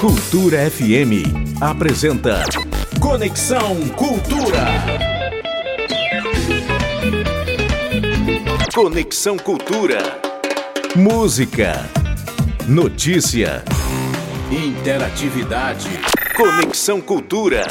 Cultura FM apresenta Conexão Cultura. Conexão Cultura. Música, notícia, interatividade. Conexão Cultura.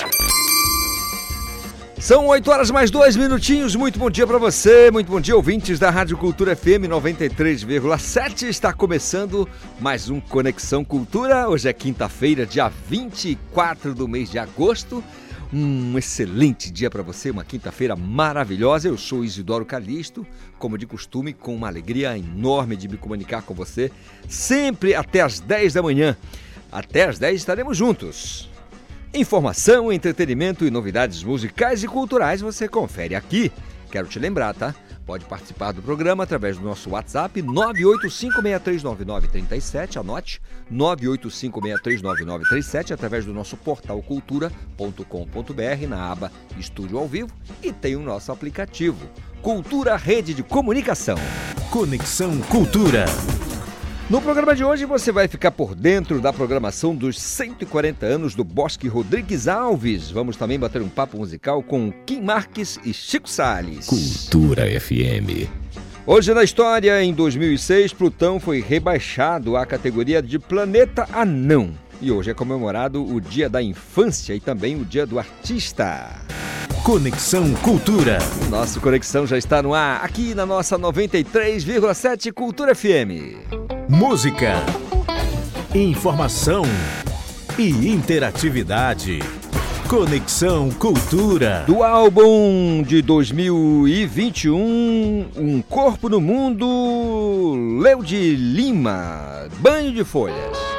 São 8 horas mais dois minutinhos. Muito bom dia para você, muito bom dia, ouvintes da Rádio Cultura FM 93,7. Está começando mais um Conexão Cultura. Hoje é quinta-feira, dia 24 do mês de agosto. Um excelente dia para você, uma quinta-feira maravilhosa. Eu sou Isidoro Calixto, como de costume, com uma alegria enorme de me comunicar com você, sempre até às 10 da manhã. Até às 10 estaremos juntos. Informação, entretenimento e novidades musicais e culturais você confere aqui. Quero te lembrar, tá? Pode participar do programa através do nosso WhatsApp 985639937, anote 985639937 através do nosso portal cultura.com.br na aba Estúdio ao Vivo e tem o nosso aplicativo Cultura Rede de Comunicação. Conexão Cultura. No programa de hoje você vai ficar por dentro da programação dos 140 anos do Bosque Rodrigues Alves. Vamos também bater um papo musical com Kim Marques e Chico Salles. Cultura FM. Hoje na história, em 2006, Plutão foi rebaixado à categoria de planeta anão. E hoje é comemorado o Dia da Infância e também o Dia do Artista. Conexão Cultura. Nosso Conexão já está no ar, aqui na nossa 93,7 Cultura FM. Música, informação e interatividade. Conexão Cultura. Do álbum de 2021, Um Corpo no Mundo, Leo de Lima, Banho de Folhas.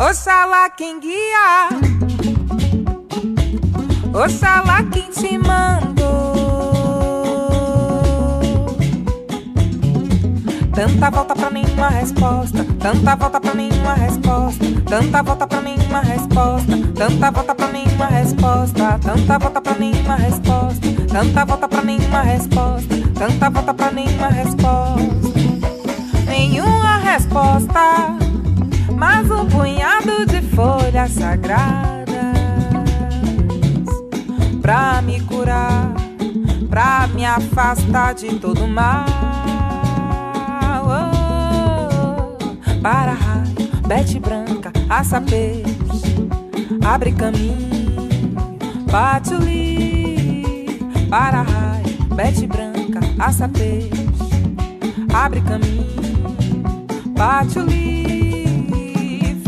Oxalá quem guia. Oxalá quem te mandou. Tanta volta pra nenhuma resposta. Tanta volta pra nenhuma resposta. Tanta volta pra nenhuma resposta. Tanta volta pra nenhuma resposta. Tanta volta pra nenhuma resposta. Tanta volta pra nenhuma resposta. Tanta volta pra nenhuma resposta nenhuma resposta, mas um punhado de folhas sagradas pra me curar, pra me afastar de todo mal. Oh, para raio, bete branca, aça peixe, abre caminho, patuli. Para raio, bete branca, aça peixe, abre caminho. Patchouli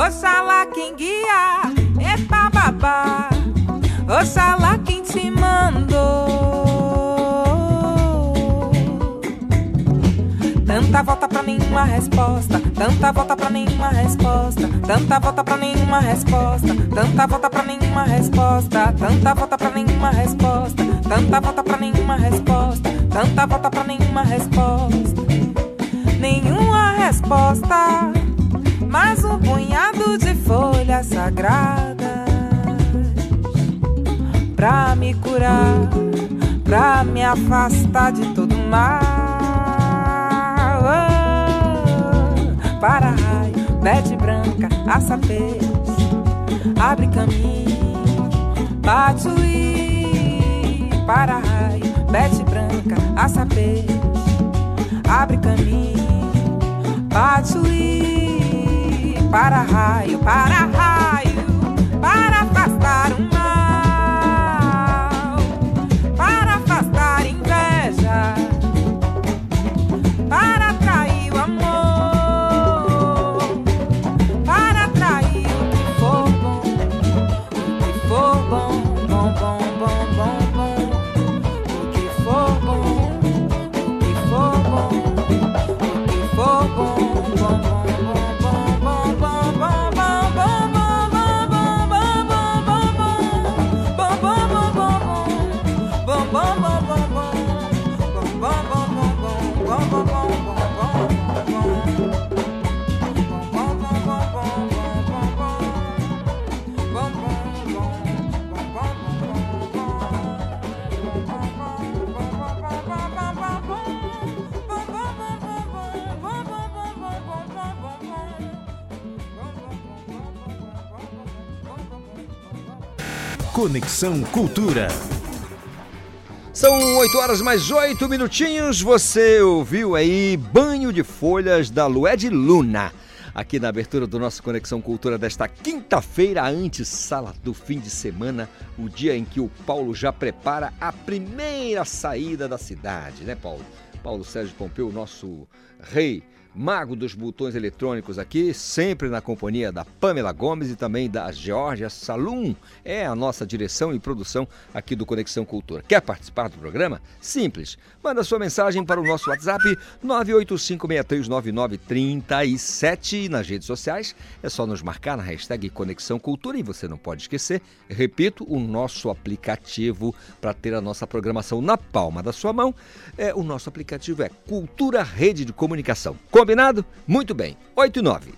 Oxalá quem guia é babá. Oxalá quem te mandou. Tanta volta pra nenhuma resposta. Tanta volta pra nenhuma resposta. Tanta volta pra nenhuma resposta. Tanta volta pra nenhuma resposta. Tanta volta pra nenhuma resposta. Tanta volta pra nenhuma resposta. Tanta volta pra nenhuma resposta. Nenhuma resposta. Mais um punhado de folhas sagradas. Pra me curar. Pra me afastar de todo mal. para raio, bete branca, aça peixe, abre caminho, batuí, para raio, bete branca, aça peixe, abre caminho, batuí, para raio, para raio, Conexão Cultura. São 8 horas mais 8 minutinhos. Você ouviu aí Banho de Folhas da Lued Luna. Aqui na abertura do nosso Conexão Cultura desta quinta-feira, antes sala do fim de semana, o dia em que o Paulo já prepara a primeira saída da cidade, né, Paulo? Paulo Sérgio Pompeu, nosso rei mago dos botões eletrônicos aqui, sempre na companhia da Pamela Gomes e também da Georgia Salum. É a nossa direção e produção aqui do Conexão Cultura. Quer participar do programa? Simples. Manda sua mensagem para o nosso WhatsApp 985639937 e nas redes sociais é só nos marcar na hashtag Conexão Cultura e você não pode esquecer, repito, o nosso aplicativo para ter a nossa programação na palma da sua mão. É, o nosso aplicativo é Cultura Rede de Comunicação. Combinado? Muito bem. 8 e 9.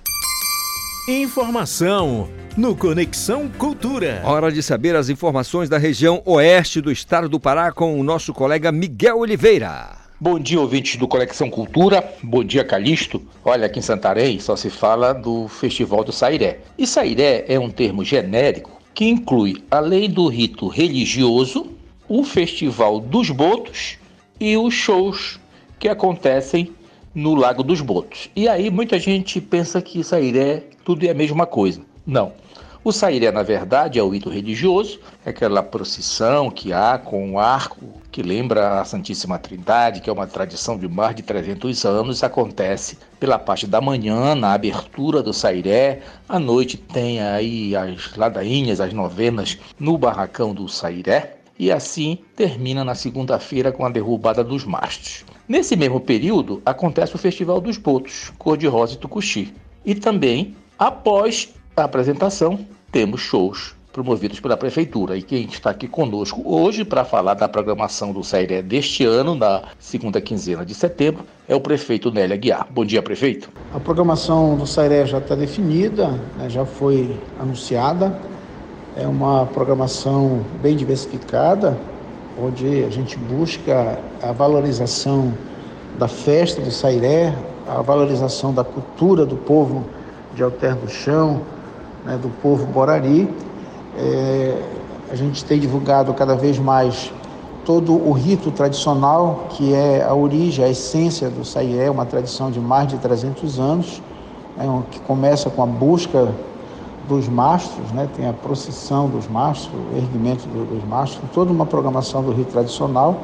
Informação no Conexão Cultura. Hora de saber as informações da região oeste do estado do Pará com o nosso colega Miguel Oliveira. Bom dia, ouvintes do Conexão Cultura. Bom dia, Calixto. Olha, aqui em Santarém só se fala do Festival do Sairé. E Sairé é um termo genérico que inclui, além do rito religioso, o Festival dos Botos e os shows que acontecem no Lago dos Botos. E aí muita gente pensa que Sairé tudo é a mesma coisa. Não. O Sairé, na verdade, é o rito religioso, é aquela procissão que há com um arco que lembra a Santíssima Trindade, que é uma tradição de mais de 300 anos, acontece pela parte da manhã, na abertura do Sairé. À noite tem aí as ladainhas, as novenas no barracão do Sairé. E assim termina na segunda-feira com a derrubada dos mastros. Nesse mesmo período, acontece o Festival dos Botos, Cor-de-Rosa e Tucuxi. E também, após a apresentação, temos shows promovidos pela Prefeitura. E quem está aqui conosco hoje para falar da programação do Sairé deste ano, na segunda quinzena de setembro, é o prefeito Nélia Guiar. Bom dia, prefeito. A programação do Sairé já está definida, né, já foi anunciada. É uma programação bem diversificada, onde a gente busca a valorização da festa do Sairé, a valorização da cultura do povo de Alter do Chão, né, do povo Borari. É, a gente tem divulgado cada vez mais todo o rito tradicional, que é a origem, a essência do Sairé, uma tradição de mais de 300 anos, né, que começa com a busca dos mastros, né? tem a procissão dos mastros, o erguimento dos mastros, toda uma programação do rito tradicional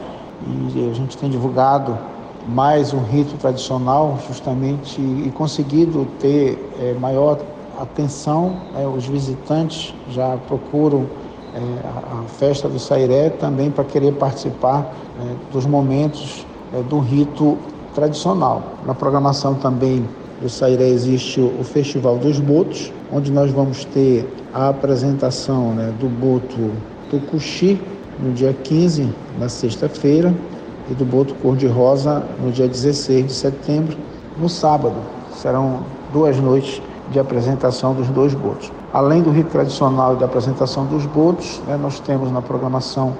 e a gente tem divulgado mais um rito tradicional justamente e conseguido ter é, maior atenção, é, os visitantes já procuram é, a, a, festa do Sairé também para querer participar é, dos momentos é, do rito tradicional. Na programação também do Sairé existe o Festival dos Botos, onde nós vamos ter a apresentação né, do boto Tucuxi no dia 15, na sexta-feira, e do boto cor-de-rosa no dia 16 de setembro, no sábado. Serão duas noites de apresentação dos dois botos. Além do rito tradicional e da apresentação dos botos, né, nós temos na programação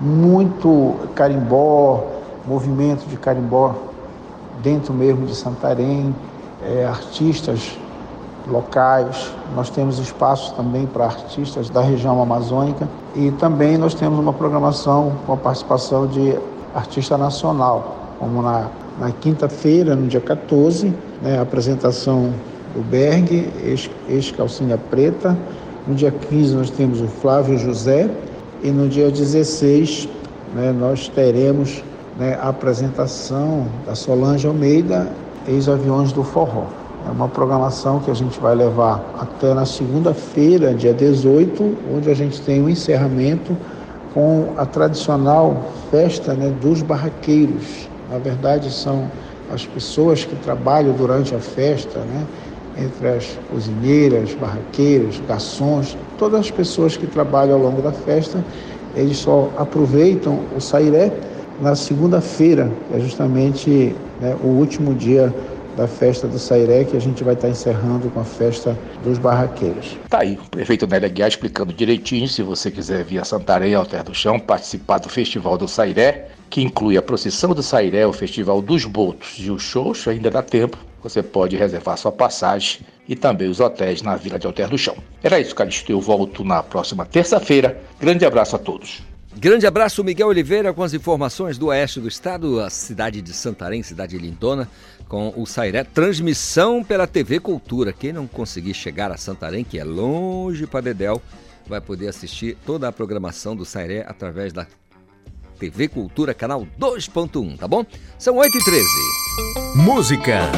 muito carimbó, movimento de carimbó dentro mesmo de Santarém, é, artistas locais, nós temos espaço também para artistas da região amazônica e também nós temos uma programação com a participação de artista nacional, como na, na quinta-feira, no dia 14, né, a apresentação do Berg, ex-calcinha preta, no dia 15 nós temos o Flávio José e no dia 16 né, nós teremos né, a apresentação da Solange Almeida, ex-aviões do Forró. É uma programação que a gente vai levar até na segunda-feira, dia 18, onde a gente tem o um encerramento com a tradicional festa né, dos barraqueiros. Na verdade, são as pessoas que trabalham durante a festa, né, entre as cozinheiras, barraqueiros, garçons, todas as pessoas que trabalham ao longo da festa, eles só aproveitam o sairé na segunda-feira, que é justamente né, o último dia da festa do Sairé, que a gente vai estar encerrando com a festa dos barraqueiros. Tá aí, o prefeito Nélia Guiar explicando direitinho, se você quiser vir a Santarém, ao Terra do Chão, participar do Festival do Sairé, que inclui a procissão do Sairé, o Festival dos Botos e os shows, ainda dá tempo, você pode reservar sua passagem e também os hotéis na Vila de Alter do Chão. Era isso, Calixto. Eu volto na próxima terça-feira. Grande abraço a todos. Grande abraço, Miguel Oliveira, com as informações do oeste do estado, a cidade de Santarém, cidade lindona, com o Sairé. Transmissão pela TV Cultura. Quem não conseguir chegar a Santarém, que é longe para Dedéu, vai poder assistir toda a programação do Sairé através da TV Cultura, canal 2.1, tá bom? São 8h13. Música,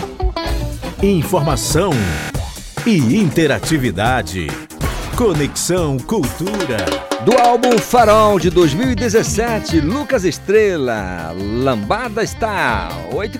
informação e interatividade. Conexão Cultura. Do álbum Farol de 2017, Lucas Estrela, Lambada está 8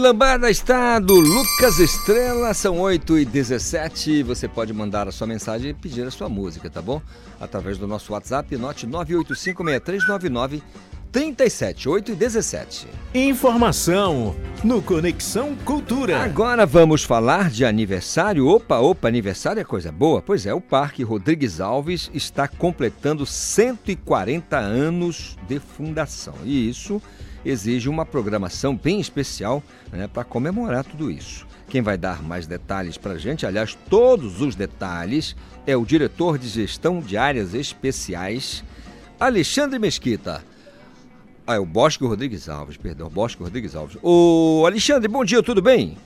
Lambada está do Lucas Estrela, são 8 e 17 Você pode mandar a sua mensagem e pedir a sua música, tá bom? Através do nosso WhatsApp, note 9856399 37, 8 e 17. Informação no Conexão Cultura. Agora vamos falar de aniversário. Opa, opa, aniversário é coisa boa? Pois é, o Parque Rodrigues Alves está completando 140 anos de fundação. E isso exige uma programação bem especial né, para comemorar tudo isso. Quem vai dar mais detalhes para a gente, aliás, todos os detalhes, é o diretor de gestão de áreas especiais, Alexandre Mesquita. Ah, é o Bosque Rodrigues Alves, perdão, Bosque Rodrigues Alves. Ô, Alexandre, bom dia, tudo bem?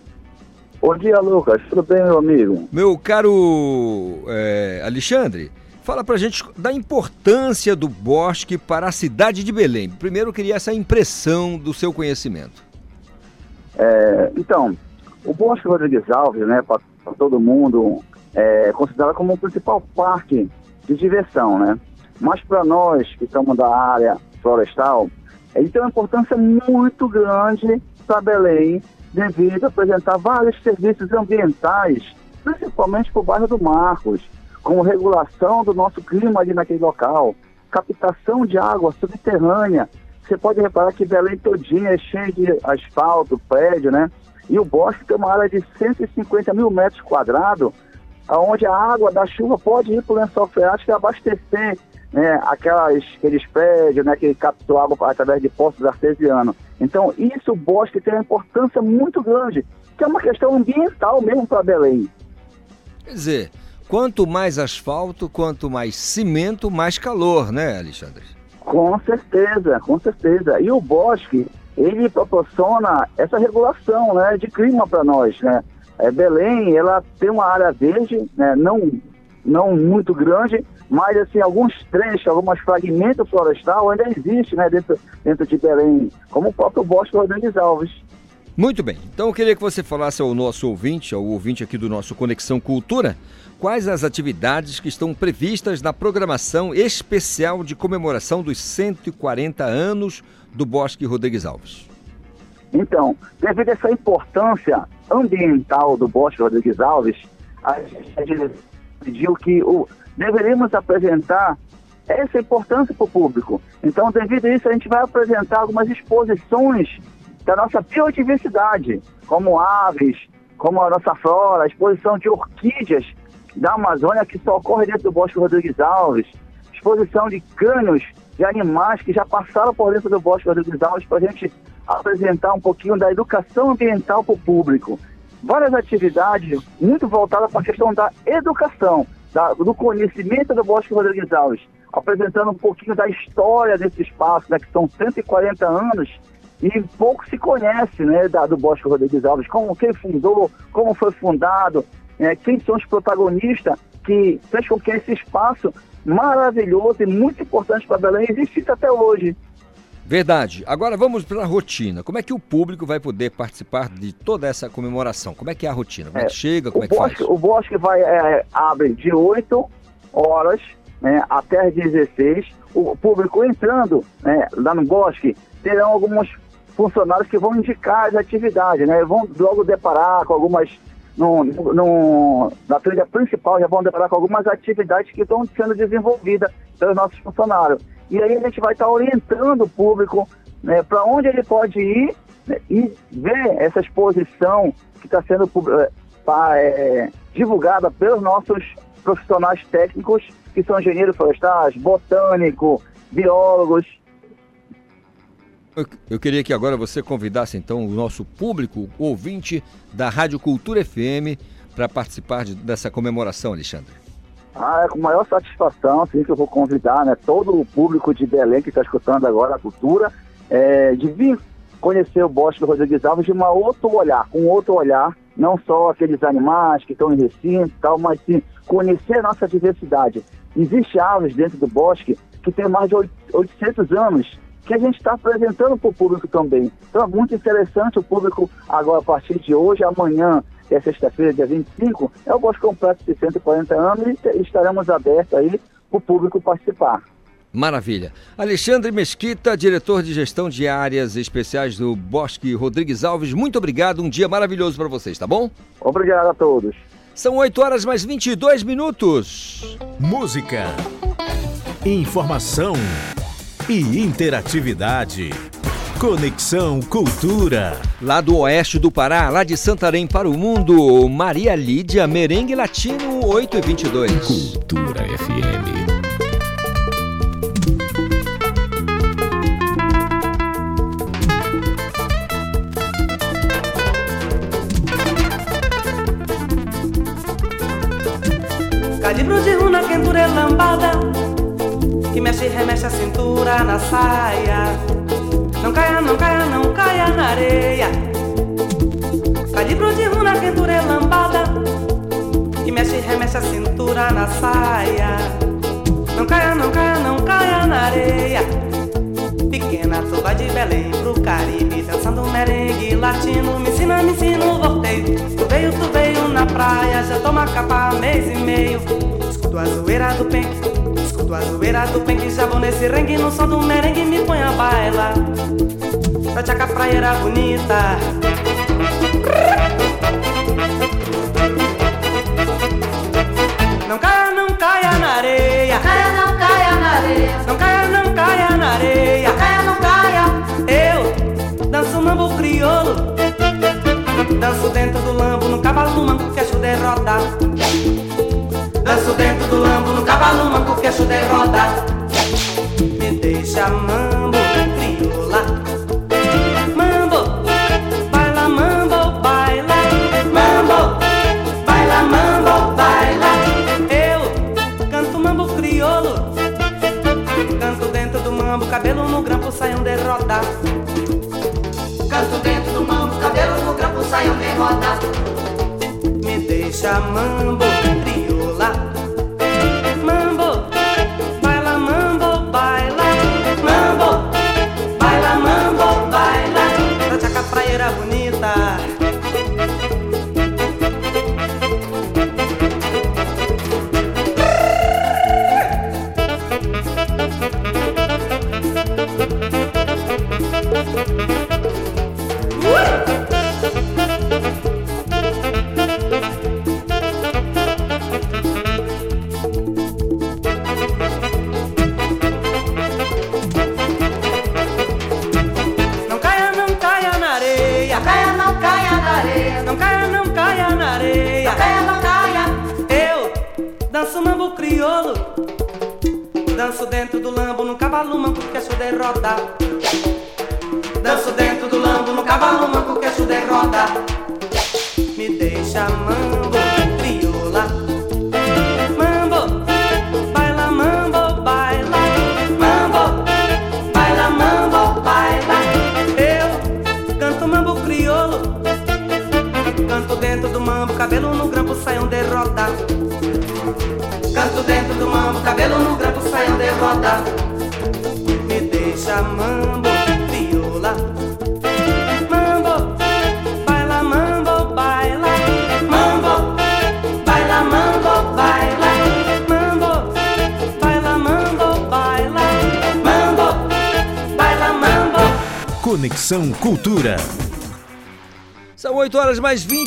Bom dia, Lucas. Tudo bem, meu amigo? Meu caro é, Alexandre, fala pra gente da importância do bosque para a cidade de Belém. Primeiro, eu queria essa impressão do seu conhecimento. É, então, o Bosque Rodrigues Alves, né, para todo mundo, é considerado como o principal parque de diversão, né? Mas para nós que estamos da área florestal, ele tem uma importância muito grande para Belém, devido a apresentar vários serviços ambientais, principalmente para o bairro do Marcos, como regulação do nosso clima ali naquele local, captação de água subterrânea. Você pode reparar que Belém todinha é cheio de asfalto, prédio, né? E o bosque tem uma área de 150 mil metros quadrados, onde a água da chuva pode ir para o lençol freático e abastecer né, aquelas, aqueles prédios né, que captou água através de poços artesianos. Então, isso o bosque tem uma importância muito grande, que é uma questão ambiental mesmo para Belém. Quer dizer, quanto mais asfalto, quanto mais cimento, mais calor, né, Alexandre? Com certeza, com certeza. E o bosque, ele proporciona essa regulação né, de clima para nós, né? É, Belém, ela tem uma área verde, né, não, não muito grande, mas assim, alguns trechos, alguns fragmentos florestal ainda existe né, dentro, dentro de Belém, como o próprio Bosque Rodrigues Alves. Muito bem, então eu queria que você falasse ao nosso ouvinte, ao ouvinte aqui do nosso Conexão Cultura, quais as atividades que estão previstas na programação especial de comemoração dos 140 anos do Bosque Rodrigues Alves. Então, devido a essa importância ambiental do Bosque Rodrigues Alves, a gente pediu que o, deveríamos apresentar essa importância para o público. Então, devido a isso, a gente vai apresentar algumas exposições da nossa biodiversidade, como aves, como a nossa flora, a exposição de orquídeas da Amazônia que só ocorre dentro do Bosque Rodrigues Alves, exposição de crânios de animais que já passaram por dentro do Bosque Rodrigues Alves para a gente apresentar um pouquinho da educação ambiental para o público. Várias atividades muito voltadas para a questão da educação da, do conhecimento do Bosque Rodrigues Alves, apresentando um pouquinho da história desse espaço, né, que são 140 anos, e pouco se conhece né, da, do Bosque Rodrigues Alves, como quem fundou, como foi fundado, é, quem são os protagonistas que fez com que esse espaço maravilhoso e muito importante para Belém existisse até hoje. Verdade. Agora vamos para a rotina. Como é que o público vai poder participar de toda essa comemoração? Como é que é a rotina? Como é, é que chega? Como é que bosque, faz? O bosque vai, é, abre de 8 horas né, até as 16. O público entrando né, lá no bosque terão alguns funcionários que vão indicar as atividades, né? Vão logo deparar com algumas no, no, na trilha principal já vão deparar com algumas atividades que estão sendo desenvolvidas pelos nossos funcionários. E aí a gente vai estar orientando o público né, para onde ele pode ir né, e ver essa exposição que está sendo é, é, divulgada pelos nossos profissionais técnicos, que são engenheiros florestais, botânico, biólogos. Eu, eu queria que agora você convidasse então o nosso público, ouvinte da Rádio Cultura FM, para participar de, dessa comemoração, Alexandre. Ah, é com maior satisfação, assim, que eu vou convidar né, todo o público de Belém que está escutando agora a cultura, é, de vir conhecer o Bosque do Rodrigues Alves de um outro olhar, com outro olhar, não só aqueles animais que estão em recinto e tal, mas sim conhecer a nossa diversidade. Existem aves dentro do bosque que tem mais de 800 anos, que a gente está apresentando para o público também. Então é muito interessante o público agora, a partir de hoje, amanhã, que é sexta-feira, dia 25, é o Bosque Completo de 140 anos e estaremos abertos aí para o público participar. Maravilha. Alexandre Mesquita, diretor de gestão de áreas especiais do Bosque Rodrigues Alves, muito obrigado. Um dia maravilhoso para vocês, tá bom? Obrigado a todos. São 8 horas mais 22 minutos. Música, informação e interatividade. Conexão Cultura. Lá do oeste do Pará, lá de Santarém para o mundo, Maria Lídia, Merengue Latino 8 e 22. Cultura FM. Calibro de runa, quentura é lambada Que mexe e remexe a cintura na saia. Não caia, não caia, não caia na areia. Calibro de runa, quentura é lambada. Que mexe e remexe a cintura na saia. Não caia, não caia, não caia na areia. Pequena tuba de Belém pro Caribe Dançando merengue latino. Me ensina, me ensina o volteio Tu veio, tu veio na praia Já toma capa mês e meio. Escuto a zoeira do penque Escuto a zoeira do penque Já vou nesse rengue No som do merengue me põe a baila. Pra tchaca praieira bonita. Não caia, não caia na areia. Caia, não caia na areia. Não caia, não caia na areia. Caia, não caia. Eu danço mambo crioulo. Danço dentro do lambo no cavalo manco queixo de roda Danço dentro do lambo no cavalo manco queixo de roda. Me deixa mambo crioula Mambo, baila mambo, baila. Mambo, baila mambo, baila. Eu canto mambo crioulo. Canto dentro do mambo, cabelo no grampo, saiam de. Canto dentro do mambo, cabelo no grampo, saiam de. Me deixa mambo,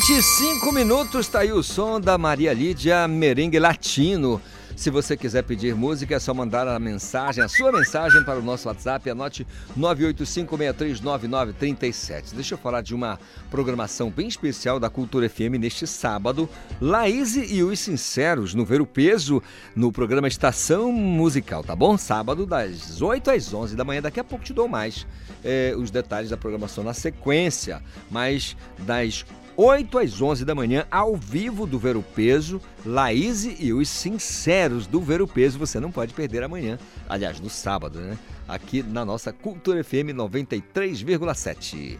25 minutos. Tá aí o som da Maria Lídia Merengue Latino. Se você quiser pedir música, é só mandar a mensagem, a sua mensagem para o nosso WhatsApp. Anote 985639937. Deixa eu falar de uma programação bem especial da Cultura FM neste sábado. Laís e os Sinceros no Ver o Peso no programa Estação Musical, tá bom? Sábado das 8 às 11 da manhã. Daqui a pouco te dou mais eh, os detalhes da programação na sequência. Mas das 8 às 11 da manhã, ao vivo do Ver o Peso, Laís e os Sinceros do Ver o Peso, você não pode perder amanhã, aliás, no sábado, né? Aqui na nossa Cultura FM 93,7.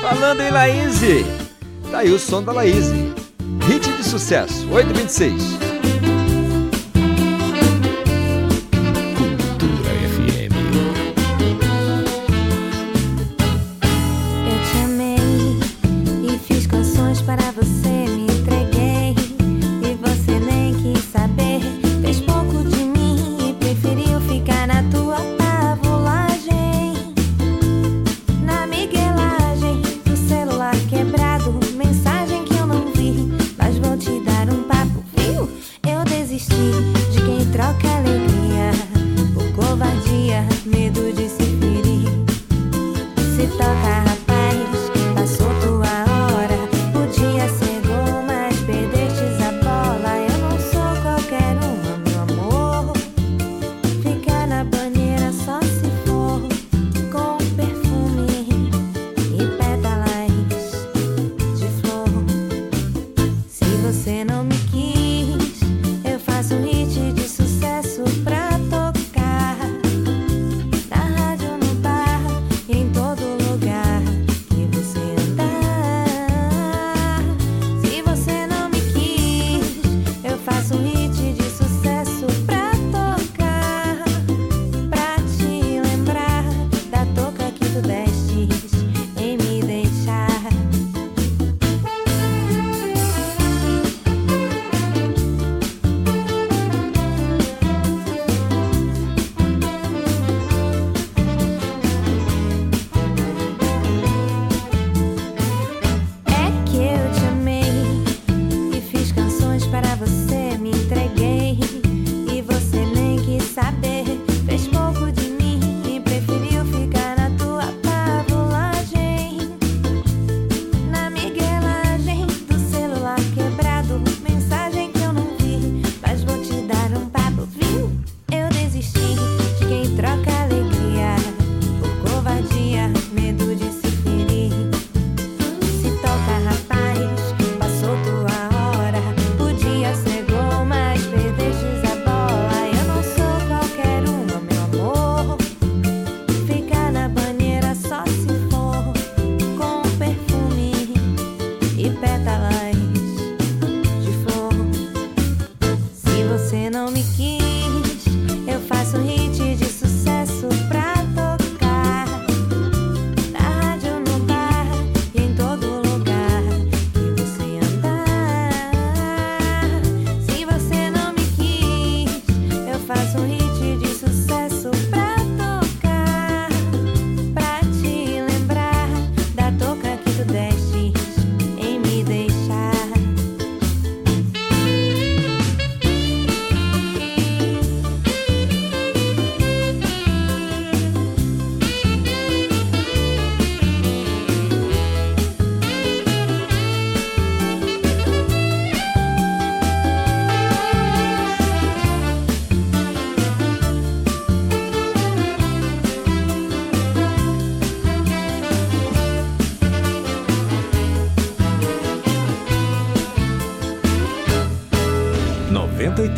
Falando em Laís, tá aí o som da Laís. Hit de sucesso, 826.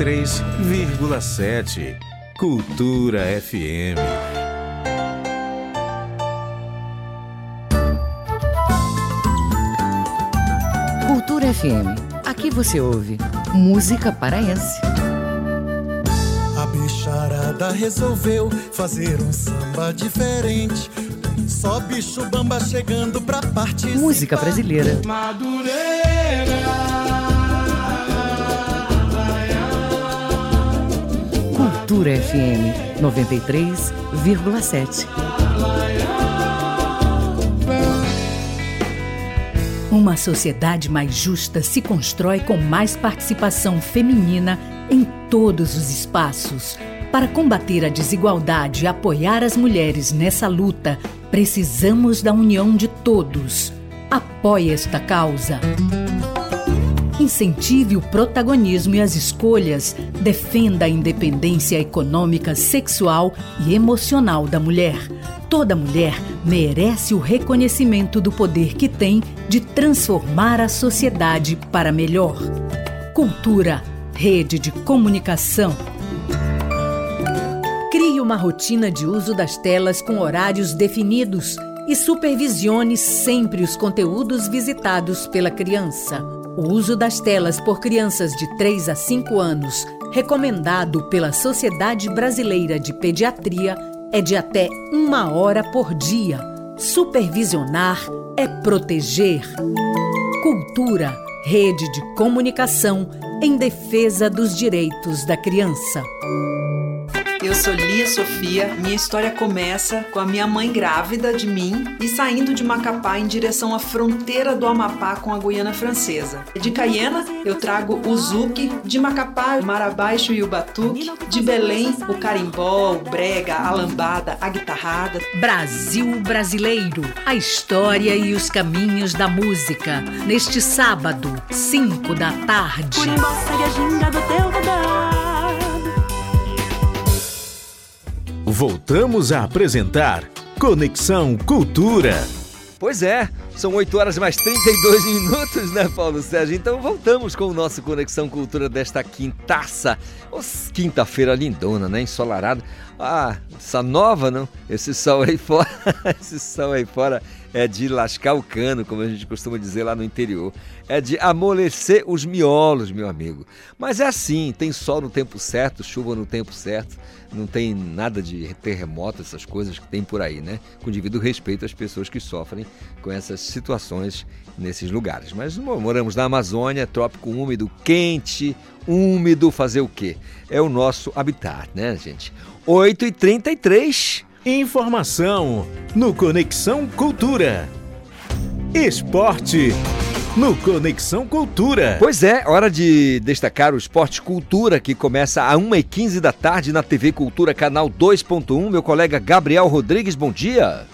93,7. Cultura FM. Cultura FM. Aqui você ouve música paraense. A bicharada resolveu fazer um samba diferente. Só bicho bamba chegando pra participar. Música brasileira. Cultura FM 93,7. Uma sociedade mais justa se constrói com mais participação feminina em todos os espaços. Para combater a desigualdade e apoiar as mulheres nessa luta, precisamos da união de todos. Apoie esta causa. Incentive o protagonismo e as escolhas, defenda a independência econômica, sexual e emocional da mulher. Toda mulher merece o reconhecimento do poder que tem de transformar a sociedade para melhor. Cultura, rede de comunicação. Crie uma rotina de uso das telas com horários definidos e supervisione sempre os conteúdos visitados pela criança. O uso das telas por crianças de 3 a 5 anos, recomendado pela Sociedade Brasileira de Pediatria, é de até uma hora por dia. Supervisionar é proteger. Cultura, rede de comunicação em defesa dos direitos da criança. Eu sou Lia Sofia. Minha história começa com a minha mãe grávida de mim e saindo de Macapá em direção à fronteira do Amapá com a Guiana Francesa. De Caiena, eu trago o Zuki, de Macapá, o Marabaixo e o Batuque, de Belém, o carimbó, o brega, a lambada, a guitarrada. Brasil Brasileiro, a história e os caminhos da música. Neste sábado, 5 da tarde. Voltamos a apresentar Conexão Cultura. Pois é, são 8 horas mais 32 minutos, né, Paulo Sérgio? Então voltamos com o nosso Conexão Cultura desta quintaça. Quinta-feira lindona, né? Ensolarada. Ah, essa nova, não? Esse sol aí fora, esse sol aí fora é de lascar o cano, como a gente costuma dizer lá no interior. É de amolecer os miolos, meu amigo. Mas é assim, tem sol no tempo certo, chuva no tempo certo. Não tem nada de terremoto, essas coisas que tem por aí, né? Com devido respeito às pessoas que sofrem com essas situações nesses lugares. Mas moramos na Amazônia, trópico úmido, quente, úmido, fazer o quê? É o nosso habitat, né, gente? 8h33. Informação no Conexão Cultura. Esporte no Conexão Cultura. Pois é, hora de destacar o Esporte Cultura, que começa a 1h15 da tarde na TV Cultura, canal 2.1. Meu colega Gabriel Rodrigues, bom dia.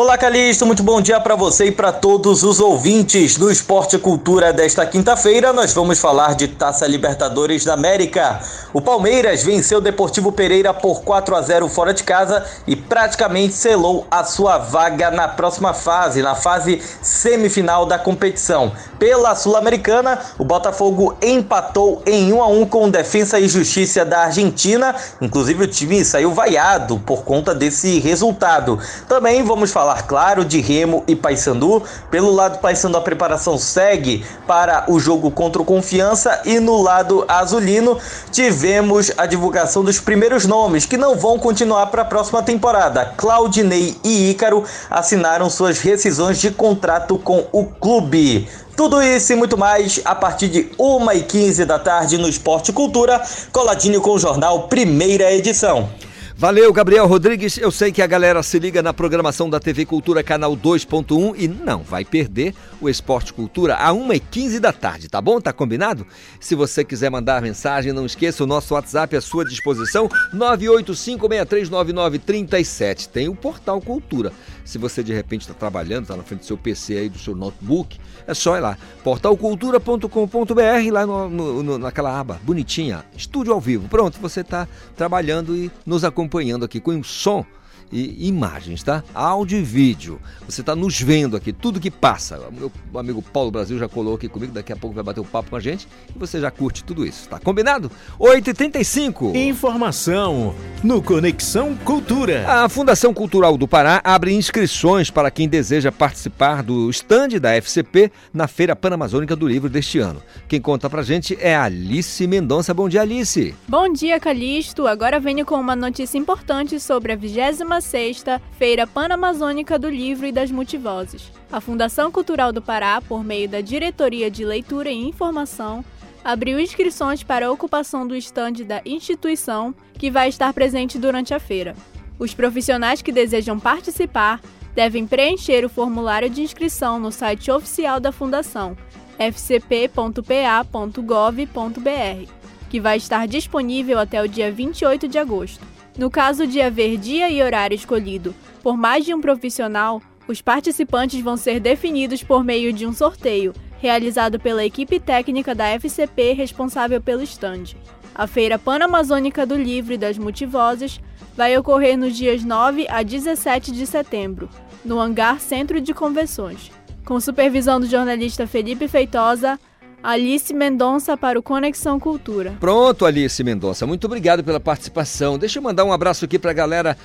Olá, Calixto, muito bom dia para você e para todos os ouvintes do Esporte Cultura desta quinta-feira. Nós vamos falar de Taça Libertadores da América. O Palmeiras venceu o Deportivo Pereira por 4 a 0 fora de casa e praticamente selou a sua vaga na próxima fase, na fase semifinal da competição. Pela Sul-Americana, o Botafogo empatou em 1 a 1 com Defensa e Justiça da Argentina. Inclusive o time saiu vaiado por conta desse resultado. Também vamos falar falar, claro, de Remo e Paysandu. Pelo lado Paysandu, a preparação segue para o jogo contra o Confiança. E no lado azulino, tivemos a divulgação dos primeiros nomes que não vão continuar para a próxima temporada. Claudinei e Ícaro assinaram suas rescisões de contrato com o clube. Tudo isso e muito mais a partir de 1h15 da tarde no Esporte Cultura, coladinho com o jornal Primeira Edição. Valeu, Gabriel Rodrigues. Eu sei que a galera se liga na programação da TV Cultura Canal 2.1 e não vai perder o Esporte Cultura a 1h15 da tarde, tá bom? Tá combinado? Se você quiser mandar mensagem, não esqueça o nosso WhatsApp à sua disposição, 985639937. Tem o Portal Cultura. Se você de repente está trabalhando, está na frente do seu PC aí, do seu notebook, é só ir lá, portalcultura.com.br, lá no, no, naquela aba bonitinha, estúdio ao vivo. Pronto, você está trabalhando e nos acompanhando aqui com um som e imagens, tá? Áudio e vídeo. Você está nos vendo aqui, tudo que passa. O meu amigo Paulo Brasil já colou aqui comigo, daqui a pouco vai bater um papo com a gente e você já curte tudo isso, tá combinado? 8h35. Informação no Conexão Cultura. A Fundação Cultural do Pará abre inscrições para quem deseja participar do stand da FCP na Feira Panamazônica do Livro deste ano. Quem conta pra gente é Alice Mendonça. Bom dia, Alice. Bom dia, Calixto. Agora venho com uma notícia importante sobre a 26ª Feira Panamazônica do Livro e das Multivozes. A Fundação Cultural do Pará, por meio da Diretoria de Leitura e Informação, abriu inscrições para a ocupação do estande da instituição, que vai estar presente durante a feira. Os profissionais que desejam participar devem preencher o formulário de inscrição no site oficial da Fundação, fcp.pa.gov.br, que vai estar disponível até o dia 28 de agosto. No caso de haver dia e horário escolhido por mais de um profissional, os participantes vão ser definidos por meio de um sorteio, realizado pela equipe técnica da FCP responsável pelo estande. A Feira Panamazônica do Livro e das Multivozes vai ocorrer nos dias 9 a 17 de setembro, no Hangar Centro de Convenções. Com supervisão do jornalista Felipe Feitosa, Alice Mendonça para o Conexão Cultura. Pronto, Alice Mendonça, muito obrigado pela participação. Deixa eu mandar um abraço aqui para a galera,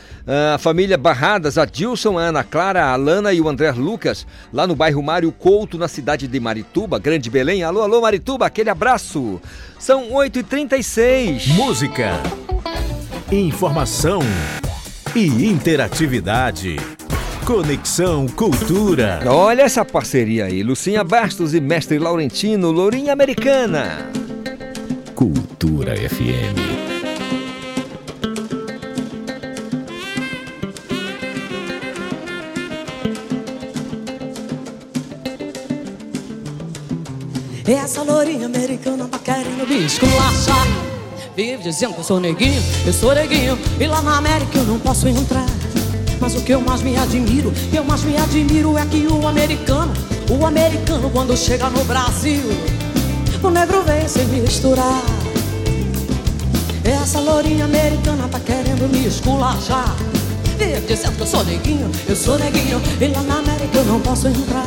a família Barradas, a Dilson, a Ana Clara, a Alana e o André Lucas, lá no bairro Mário Couto, na cidade de Marituba, Grande Belém. Alô, alô, Marituba, aquele abraço. São 8h36. Música, informação e interatividade. Conexão Cultura. Olha essa parceria aí, Lucinha Bastos e Mestre Laurentino, Lourinha Americana. Cultura FM. Essa lourinha americana tá querendo me esculachar Vive dizendo que eu sou neguinho, eu sou neguinho E lá na América eu não posso entrar Mas o que eu mais me admiro, eu mais me admiro É que o americano, o americano quando chega no Brasil O negro vem se misturar. Essa lourinha americana tá querendo me esculachar Vive dizendo que eu sou neguinho, eu sou neguinho E lá na América eu não posso entrar.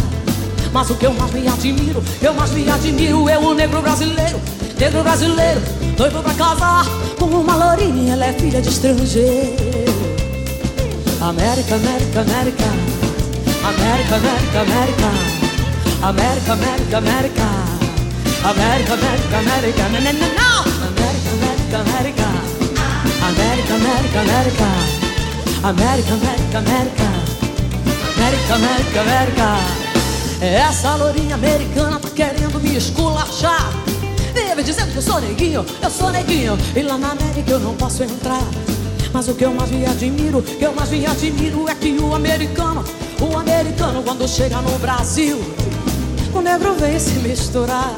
Mas o que eu mais me admiro, eu mais me admiro é o negro brasileiro, negro brasileiro, noivo pra casar com uma lourinha, ela é filha de estrangeiro. América, América, América. América, América, América. América, América, América. América, América, América. América, América, América, América, América, América. América, América, América. América, América, América. América, América, América. Essa lourinha americana tá querendo me esculachar. Vive dizendo que eu sou neguinho, eu sou neguinho. E lá na América eu não posso entrar. Mas o que eu mais me admiro, que eu mais me admiro É que o americano, o americano quando chega no Brasil O negro vem se misturar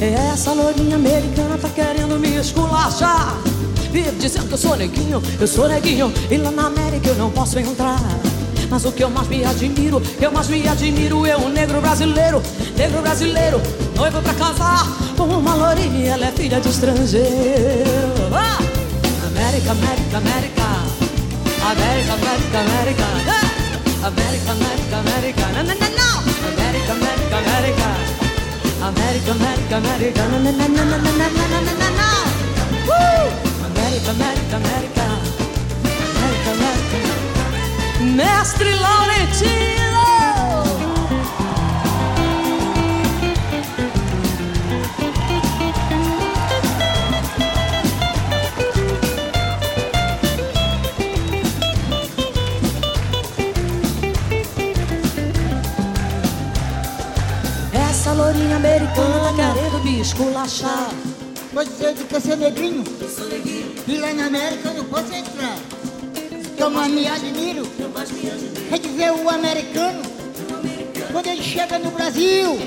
é. Essa lourinha americana tá querendo me esculachar Vive dizendo que eu sou neguinho, eu sou neguinho E lá na América eu não posso entrar mas o que eu mais me admiro, eu mais me admiro é o negro brasileiro, negro brasileiro, noivo pra casar com uma lourinha, ela é filha de estrangeiro. Ah! América, América, América, América, América, América, ah! América, América, América, não, não, não, não, América, América, América, América, América, América, não, não, não, não, não, não, não, não, não, não. Uh! América, América, América, América, América. Mestre Laurentino! Me esculachar. Você diz que eu sou negrinho? Eu sou neguinho. E lá na América eu não posso entrar. Que eu mais me admiro. Quer dizer, o americano, quando ele chega no Brasil,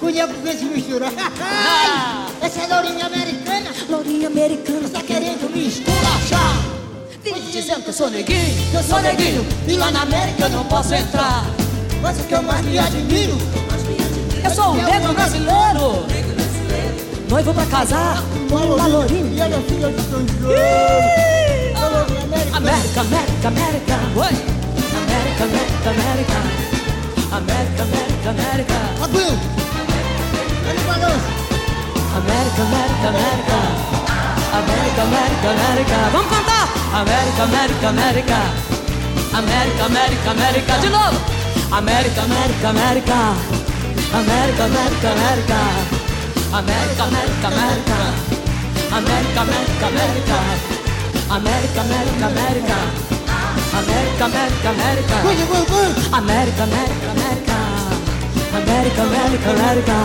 o nego vem se misturar. Essa é lourinha americana. Lourinha americana Tá querendo me esculachar. Vive dizendo que eu sou neguinho, que eu sou neguinho E lá na América eu não posso entrar Mas o que eu mais me admiro Eu sou um negro brasileiro Noivo pra casar lourinha E é filha de estrangeiro América, América, América. Oi. América, América, América. América, América, América. Aguil. Ele balança. América, América, América. América, América, América. Vamos cantar. América, América, América. América, América, América. De novo. América, América, América. América, América, América. América, América, América. América, América, América. América, América, América. América, América, América. América, América, América. América, América, América.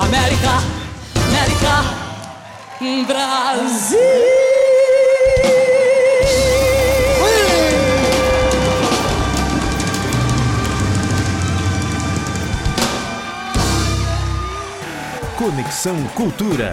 América, América. Conexão Cultura.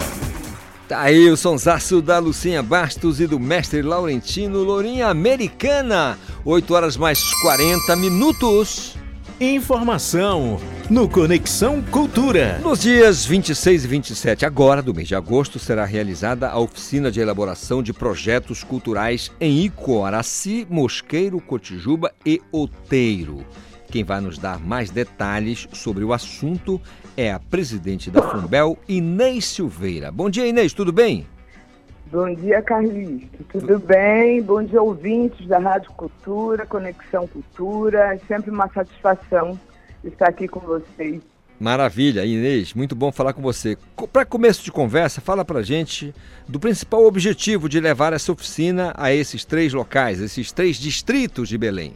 Tá aí o sonsaço da Lucinha Bastos e do mestre Laurentino Lourinha Americana. 8 horas mais 40 minutos. Informação no Conexão Cultura. Nos dias 26 e 27 agora do mês de agosto será realizada a oficina de elaboração de projetos culturais em Icoaraci, Mosqueiro, Cotijuba e Outeiro. Quem vai nos dar mais detalhes sobre o assunto é a presidente da Fumbel, Inês Silveira. Bom dia, Inês, tudo bem? Bom dia, Carlito. Tudo bem? Bom dia, ouvintes da Rádio Cultura, Conexão Cultura. É sempre uma satisfação estar aqui com vocês. Maravilha, Inês, muito bom falar com você. Para começo de conversa, fala para gente do principal objetivo de levar essa oficina a esses três locais, esses três distritos de Belém.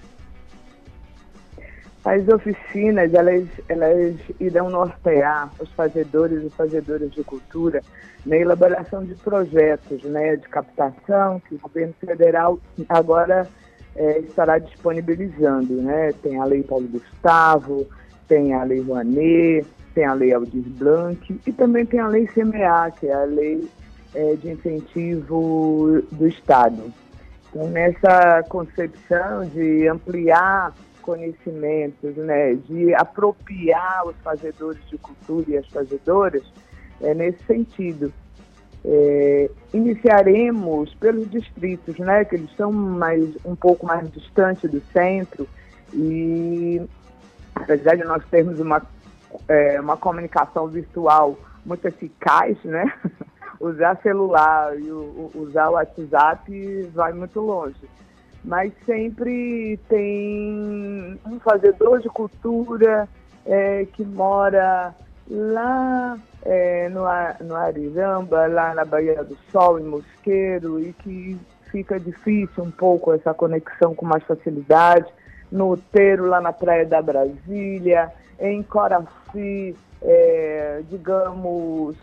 As oficinas, elas, elas irão nortear os fazedores e fazedoras de cultura na elaboração de projetos né, de captação que o governo federal agora é, estará disponibilizando. Né? Tem a Lei Paulo Gustavo, tem a Lei Rouanet, tem a Lei Aldir Blanc e também tem a Lei CMA, que é a Lei é, de Incentivo do Estado. Então, nessa concepção de ampliar conhecimentos, né, de apropriar os fazedores de cultura e as fazedoras, é nesse sentido. É, iniciaremos pelos distritos, né, que eles são mais, um pouco mais distantes do centro e, apesar de nós termos uma, é, uma comunicação virtual muito eficaz, né, usar celular e usar o WhatsApp vai muito longe mas sempre tem um fazedor de cultura é, que mora lá é, no, no Ariramba, lá na Bahia do Sol, em Mosqueiro, e que fica difícil um pouco essa conexão com mais facilidade. No Outeiro, lá na Praia da Brasília, em Coraci, é, digamos,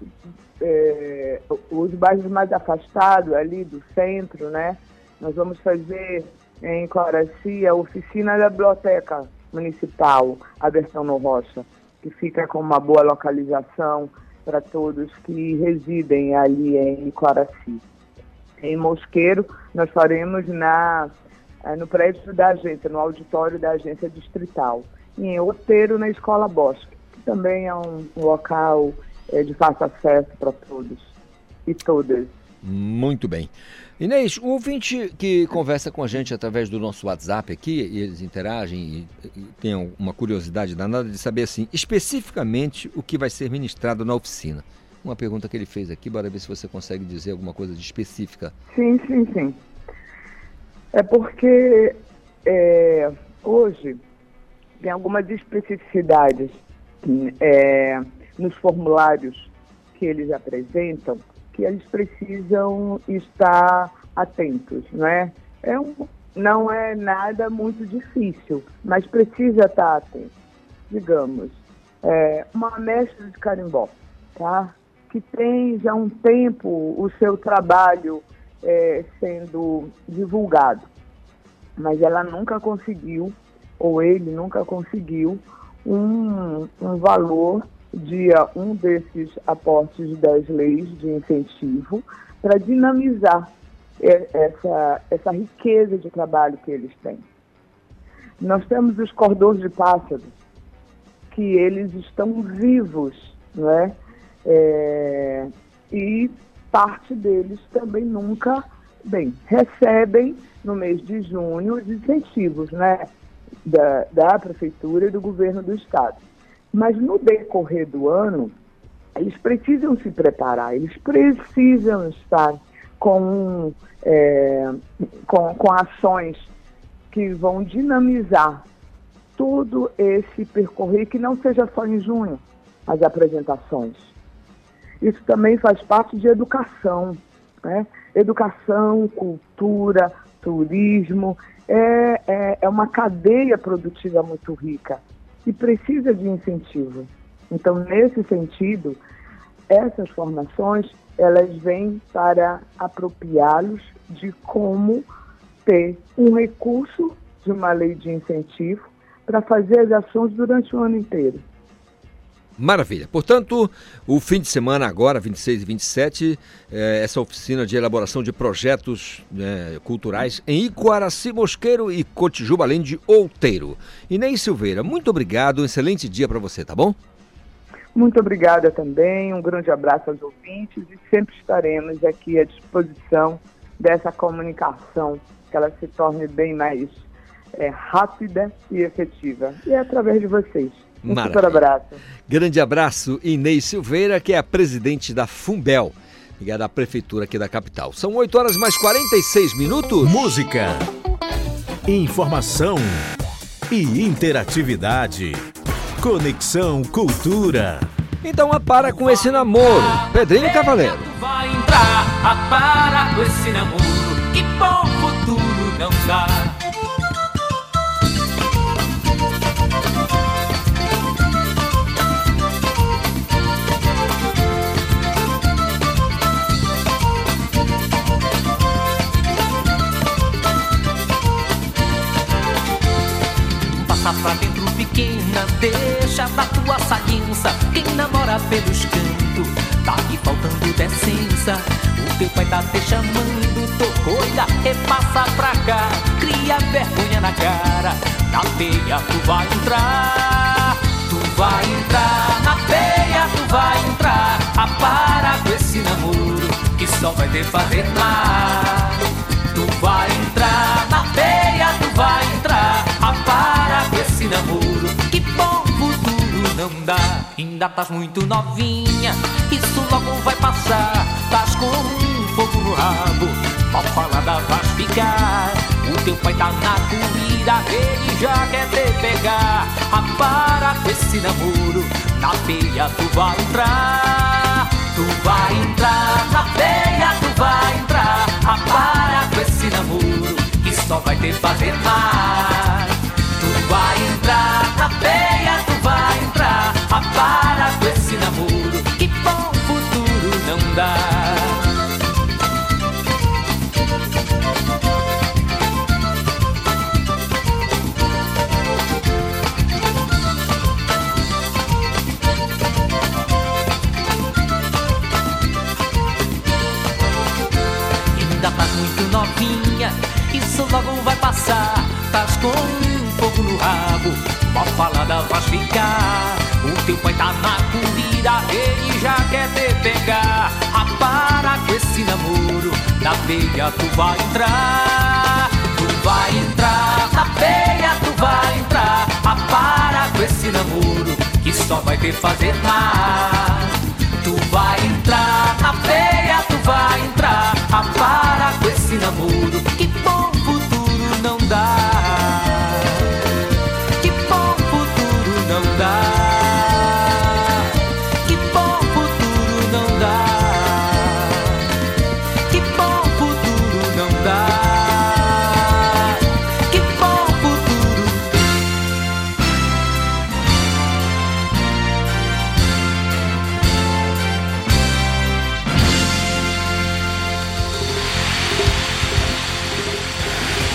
é, os bairros mais afastados ali do centro, né? Nós vamos fazer em Coraci a oficina da Biblioteca Municipal, a versão no Rocha, que fica com uma boa localização para todos que residem ali em Coraci. Em Mosqueiro, nós faremos na, eh, no prédio da agência, no auditório da agência distrital. E em Outeiro, na Escola Bosque, que também é um, um local é, de fácil acesso para todos e todas. Muito bem. Inês, o ouvinte que conversa com a gente através do nosso WhatsApp aqui, e eles interagem e, e tem uma curiosidade danada de saber assim, especificamente o que vai ser ministrado na oficina. Uma pergunta que ele fez aqui, bora ver se você consegue dizer alguma coisa de específica. Sim, sim, sim. É porque é, hoje tem algumas especificidades é, nos formulários que eles apresentam que eles precisam estar atentos, não é? é um, não é nada muito difícil, mas precisa estar atento. Digamos, é, uma mestre de carimbó, tá? Que tem já um tempo o seu trabalho é, sendo divulgado, mas ela nunca conseguiu, ou ele nunca conseguiu, um, um valor dia um desses aportes das leis de incentivo para dinamizar essa, essa riqueza de trabalho que eles têm. Nós temos os cordões de pássaros, que eles estão vivos, não é? é e parte deles também nunca Bem, recebem no mês de junho os incentivos né, da, da Prefeitura e do Governo do Estado. Mas no decorrer do ano, eles precisam se preparar, eles precisam estar com, é, com, com ações que vão dinamizar todo esse percorrer, que não seja só em junho as apresentações. Isso também faz parte de educação, né? Educação, cultura, turismo, é, é, é uma cadeia produtiva muito rica e precisa de incentivo. Então, nesse sentido, essas formações elas vêm para apropriá-los de como ter um recurso de uma lei de incentivo para fazer as ações durante o ano inteiro. Maravilha. Portanto, o fim de semana agora, 26 e 27, é, essa oficina de elaboração de projetos né, culturais em Icoaraci Mosqueiro e Cotijuba, além de Outeiro. Inês Silveira, muito obrigado, um excelente dia para você, tá bom? Muito obrigada também, um grande abraço aos ouvintes e sempre estaremos aqui à disposição dessa comunicação, que ela se torne bem mais é, rápida e efetiva. E é através de vocês. Um Maravilha. super abraço. Grande abraço, Inês Silveira, que é a presidente da Fumbel, ligada à prefeitura aqui da capital. São 8 horas mais 46 minutos. Música, informação e interatividade. Conexão Cultura. Então para com esse namoro, Pedrinho Cavaleiro. Vai entrar a para com esse namoro Que bom futuro não dá deixa da tua saliência Quem namora pelos cantos, tá aqui faltando decência. O teu pai tá te chamando, tocoida, repassa pra cá. Cria vergonha na cara, na peia tu vai entrar. Tu vai entrar, na peia tu vai entrar. A para com esse namoro, que só vai te fazer mal. Tu vai entrar, na peia tu vai entrar. A para com esse namoro, dá Ainda estás muito novinha, isso logo vai passar Estás com um fogo no rabo, mal falada vais ficar O teu pai tá na comida, ele já quer te pegar. A para com esse namoro, na peia tu vai entrar. Tu vai entrar, na peia tu vai entrar. A para com esse namoro, que só vai te fazer mal. Tu vai entrar, na peia para com esse namoro, que bom futuro não dá Ainda tá muito novinha, isso logo vai passar. Tás com um fogo no rabo, mal falada vais ficar. O teu pai tá na comida, ele já quer te pegar. Ah, para com esse namoro, na veia tu vai entrar. Tu vai entrar, na veia tu vai entrar. Ah, para com esse namoro, que só vai te fazer mal. Tu vai entrar na veia, tu vai entrar. Ah, para com esse namoro,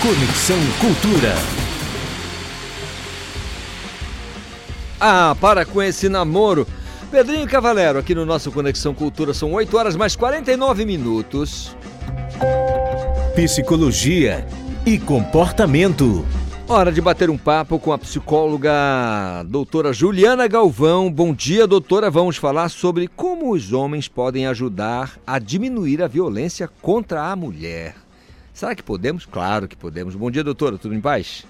Conexão Cultura. Ah, para com esse namoro. Pedrinho Cavalero, aqui no nosso Conexão Cultura, são 8 horas mais 49 minutos. Psicologia e comportamento. Hora de bater um papo com a psicóloga doutora Juliana Galvão. Bom dia, doutora. Vamos falar sobre como os homens podem ajudar a diminuir a violência contra a mulher. Será que podemos? Claro que podemos. Bom dia, doutora. Tudo em paz?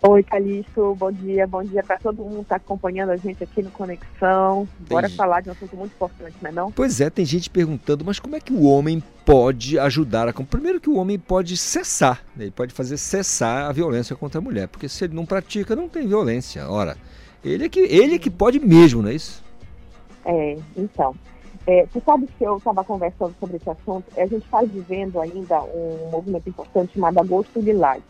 Oi, Calixto, bom dia, bom dia para todo mundo que está acompanhando a gente aqui no Conexão. Bora Entendi. falar de um assunto muito importante, não é não? Pois é, tem gente perguntando, mas como é que o homem pode ajudar a... Primeiro que o homem pode cessar, né? ele pode fazer cessar a violência contra a mulher, porque se ele não pratica, não tem violência. Ora, ele é que, ele é que pode mesmo, não é isso? É, então, é, tu sabe que eu estava conversando sobre esse assunto, a gente está vivendo ainda um movimento importante chamado Agosto Lilás,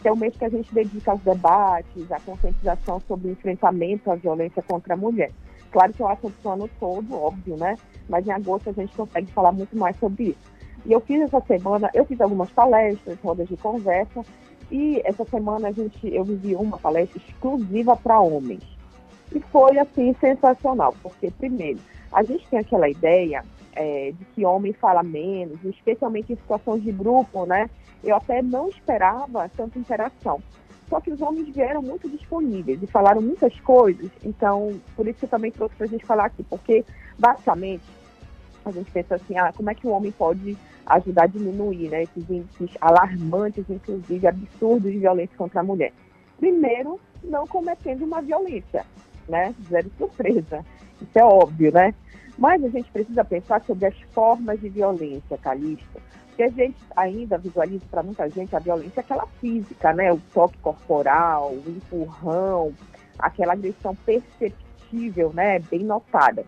que é o mês que a gente dedica aos debates, à conscientização sobre o enfrentamento à violência contra a mulher. Claro que é um assunto do ano todo, óbvio, né? Mas em agosto a gente consegue falar muito mais sobre isso. E eu fiz essa semana, eu fiz algumas palestras, rodas de conversa, e essa semana a gente, eu vivi uma palestra exclusiva para homens. E foi, assim, sensacional, porque, primeiro, a gente tem aquela ideia é, de que homem fala menos, especialmente em situações de grupo, né? Eu até não esperava tanta interação. Só que os homens vieram muito disponíveis e falaram muitas coisas, então, por isso que eu também trouxe para a gente falar aqui, porque, basicamente, a gente pensa assim, ah, como é que o homem pode ajudar a diminuir né, esses índices alarmantes, inclusive absurdos de violência contra a mulher? Primeiro, não cometendo uma violência, né? Zero surpresa. Isso é óbvio, né? Mas a gente precisa pensar sobre as formas de violência, Calixto. Porque a gente ainda visualiza para muita gente a violência aquela física, né? O toque corporal, o empurrão, aquela agressão perceptível, né? Bem notada.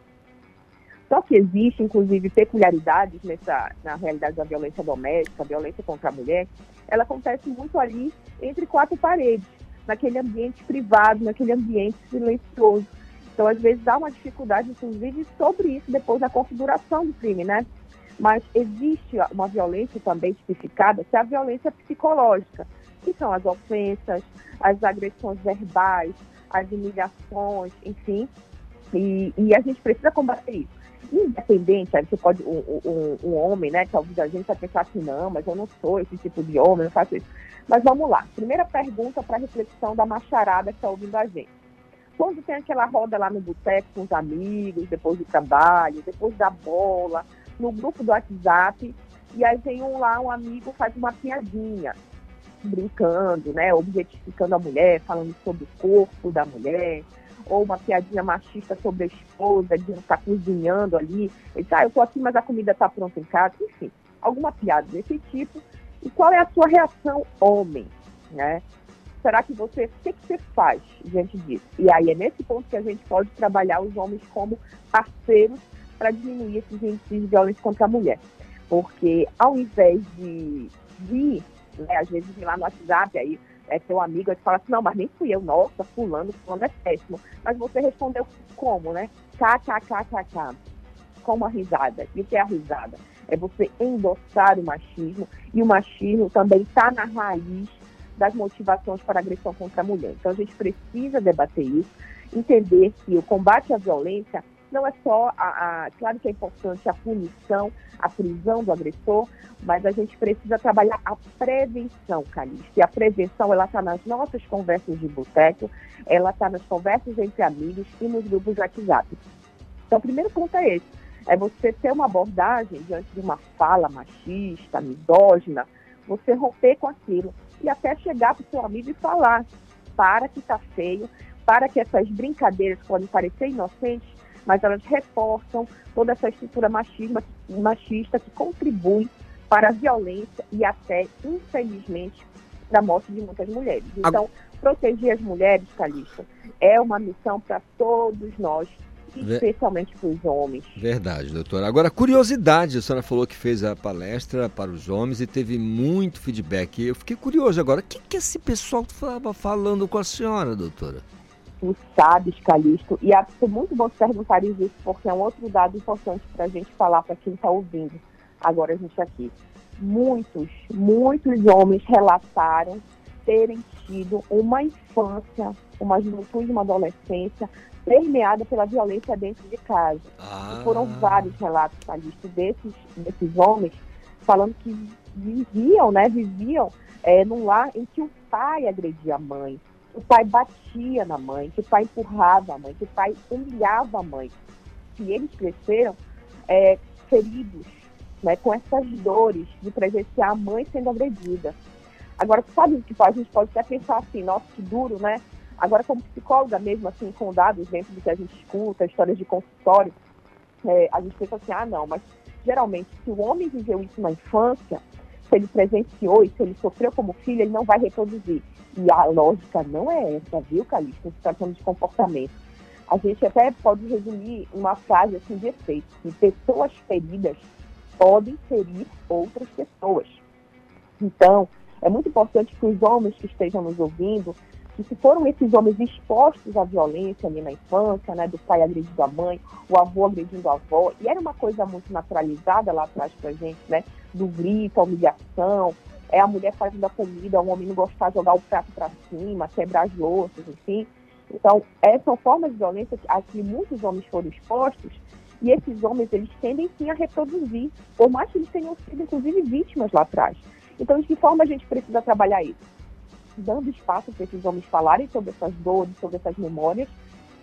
Só que existe, inclusive, peculiaridades nessa, na realidade da violência doméstica, a violência contra a mulher. Ela acontece muito ali entre quatro paredes, naquele ambiente privado, naquele ambiente silencioso. Então, às vezes, há uma dificuldade, inclusive, sobre isso depois da configuração do crime, né? Mas existe uma violência também tipificada, que é a violência psicológica, que são as ofensas, as agressões verbais, as humilhações, enfim. E, e a gente precisa combater isso. Independente, você pode, um, um, um homem, né, que ouvindo a gente vai pensar assim, não, mas eu não sou esse tipo de homem, eu não faço isso. Mas vamos lá. Primeira pergunta para reflexão da macharada que está ouvindo a gente. Quando tem aquela roda lá no boteco com os amigos, depois do trabalho, depois da bola, no grupo do WhatsApp, e aí vem um lá, um amigo faz uma piadinha, brincando, né, objetificando a mulher, falando sobre o corpo da mulher, ou uma piadinha machista sobre a esposa, dizendo que está cozinhando ali, ele diz, ah, eu tô aqui, mas a comida está pronta em casa, enfim, alguma piada desse tipo. E qual é a sua reação, homem, né? Será que você, o que, que você faz diante disso? E aí é nesse ponto que a gente pode trabalhar os homens como parceiros para diminuir esses índices de violência contra a mulher. Porque ao invés de vir, né, às vezes vir lá no WhatsApp, aí é seu amigo, aí fala assim, não, mas nem fui eu, nossa, fulano, fulano é péssimo. Mas você respondeu como, né? KKKKK, com uma risada. E o que é a risada? É você endossar o machismo, e o machismo também está na raiz das motivações para agressão contra a mulher. Então a gente precisa debater isso, entender que o combate à violência não é só a, a, claro que é importante a punição, a prisão do agressor, mas a gente precisa trabalhar a prevenção, Calixto. E a prevenção ela está nas nossas conversas de boteco, ela está nas conversas entre amigos e nos grupos de WhatsApp. Então, o primeiro ponto é esse: é você ter uma abordagem diante de uma fala machista, misógina, você romper com aquilo e até chegar para o seu amigo e falar: para que está feio, para que essas brincadeiras podem parecer inocentes, mas elas reforçam toda essa estrutura machismo, machista que contribui para a violência e até, infelizmente, para a morte de muitas mulheres. Então, proteger as mulheres, Calixto, é uma missão para todos nós, especialmente para os homens. Verdade, doutora. Agora, curiosidade, a senhora falou que fez a palestra para os homens e teve muito feedback. Eu fiquei curioso agora, o que, que esse pessoal estava falando com a senhora, doutora? Tu sabes, Calixto, e é muito bom perguntar isso, porque é um outro dado importante para a gente falar para quem está ouvindo agora a gente aqui. Muitos, muitos homens relataram terem tido uma infância, uma juventude, uma adolescência permeada pela violência dentro de casa. Ah. E foram vários relatos, Calixto, desses, desses homens falando que viviam, né, viviam é, num lar em que o pai agredia a mãe, o pai batia na mãe, que o pai empurrava a mãe, que o pai humilhava a mãe. E eles cresceram é, feridos, né, com essas dores de presenciar a mãe sendo agredida. Agora, sabe o que a gente pode até pensar assim, nossa, que duro, né? Agora, como psicóloga mesmo, assim, com dados dentro do que a gente escuta, histórias de consultório, é, a gente pensa assim, ah, não, mas geralmente, se o homem viveu isso na infância, se ele presenciou e se ele sofreu como filho, ele não vai reproduzir. E a lógica não é essa, viu, Calixto? Se tratando de comportamento. A gente até pode resumir uma frase assim de efeito, que pessoas feridas podem ferir outras pessoas. Então, é muito importante que os homens que estejam nos ouvindo, que se foram esses homens expostos à violência ali na infância, né, do pai agredindo a mãe, o avô agredindo a avó, e era uma coisa muito naturalizada lá atrás pra gente, né, do grito, a humilhação, é a mulher fazendo a comida, o homem não gostar de jogar o prato para cima, quebrar as louças, enfim. Então, essas são formas de violência a que muitos homens foram expostos, e esses homens, eles tendem sim a reproduzir, por mais que eles tenham sido, inclusive, vítimas lá atrás. Então, de que forma a gente precisa trabalhar isso? Dando espaço para esses homens falarem sobre essas dores, sobre essas memórias,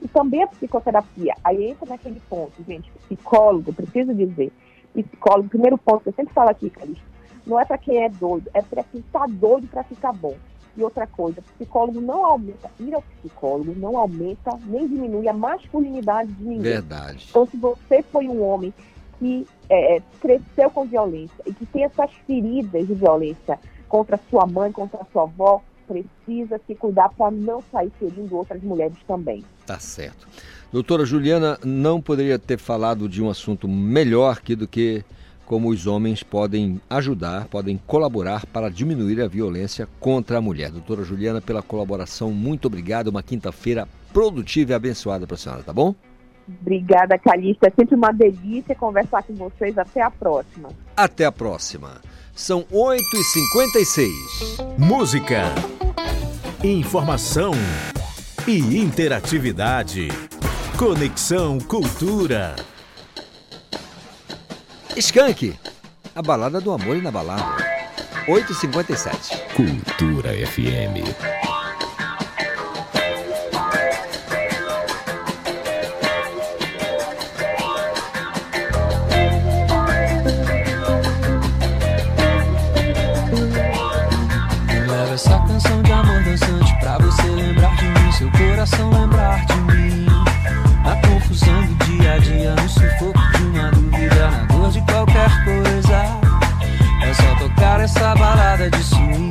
e também a psicoterapia. Aí entra naquele ponto, gente, psicólogo, preciso dizer, psicólogo, primeiro ponto que eu sempre falo aqui, Calixto, não é para quem é doido, é para quem está doido para ficar bom. E outra coisa, psicólogo não aumenta, ir ao psicólogo não aumenta nem diminui a masculinidade de ninguém. Verdade. Então, se você foi um homem que é, cresceu com violência e que tem essas feridas de violência contra sua mãe, contra sua avó, precisa se cuidar para não sair ferindo outras mulheres também. Tá certo. Doutora Juliana, não poderia ter falado de um assunto melhor aqui do que como os homens podem ajudar, podem colaborar para diminuir a violência contra a mulher. Doutora Juliana, pela colaboração, muito obrigado. Uma quinta-feira produtiva e abençoada para a senhora, tá bom? Obrigada, Calista. É sempre uma delícia conversar com vocês. Até a próxima. Até a próxima. São 8h56. Música, informação e interatividade. Conexão Cultura. Skank, a balada do amor inabalável. 8h57. Cultura FM. Essa canção de amor dançante pra você lembrar de mim, seu coração lembrar de mim. Na confusão do dia a dia, no sufoco de uma dúvida, na dor de qualquer coisa. É só tocar essa balada de swing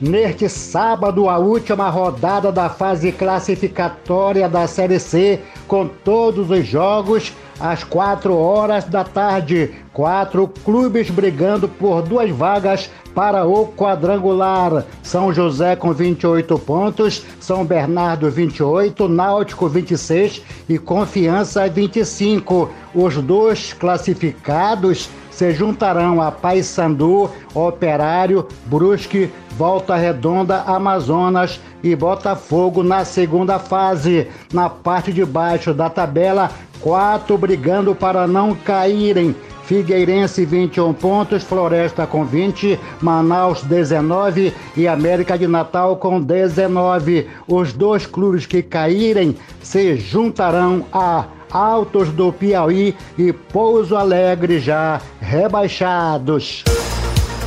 Neste sábado, a última rodada da fase classificatória da Série C, com todos os jogos, às 4 horas da tarde. Quatro clubes brigando por duas vagas para o quadrangular. São José com 28 pontos, São Bernardo 28, Náutico 26 e Confiança 25. Os dois classificados se juntarão a Paysandu, Operário, Brusque, Volta Redonda, Amazonas e Botafogo na segunda fase. Na parte de baixo da tabela, quatro brigando para não caírem. Figueirense 21 pontos, Floresta com 20, Manaus 19 e América de Natal com 19. Os dois clubes que caírem se juntarão a Altos do Piauí e Pouso Alegre já rebaixados.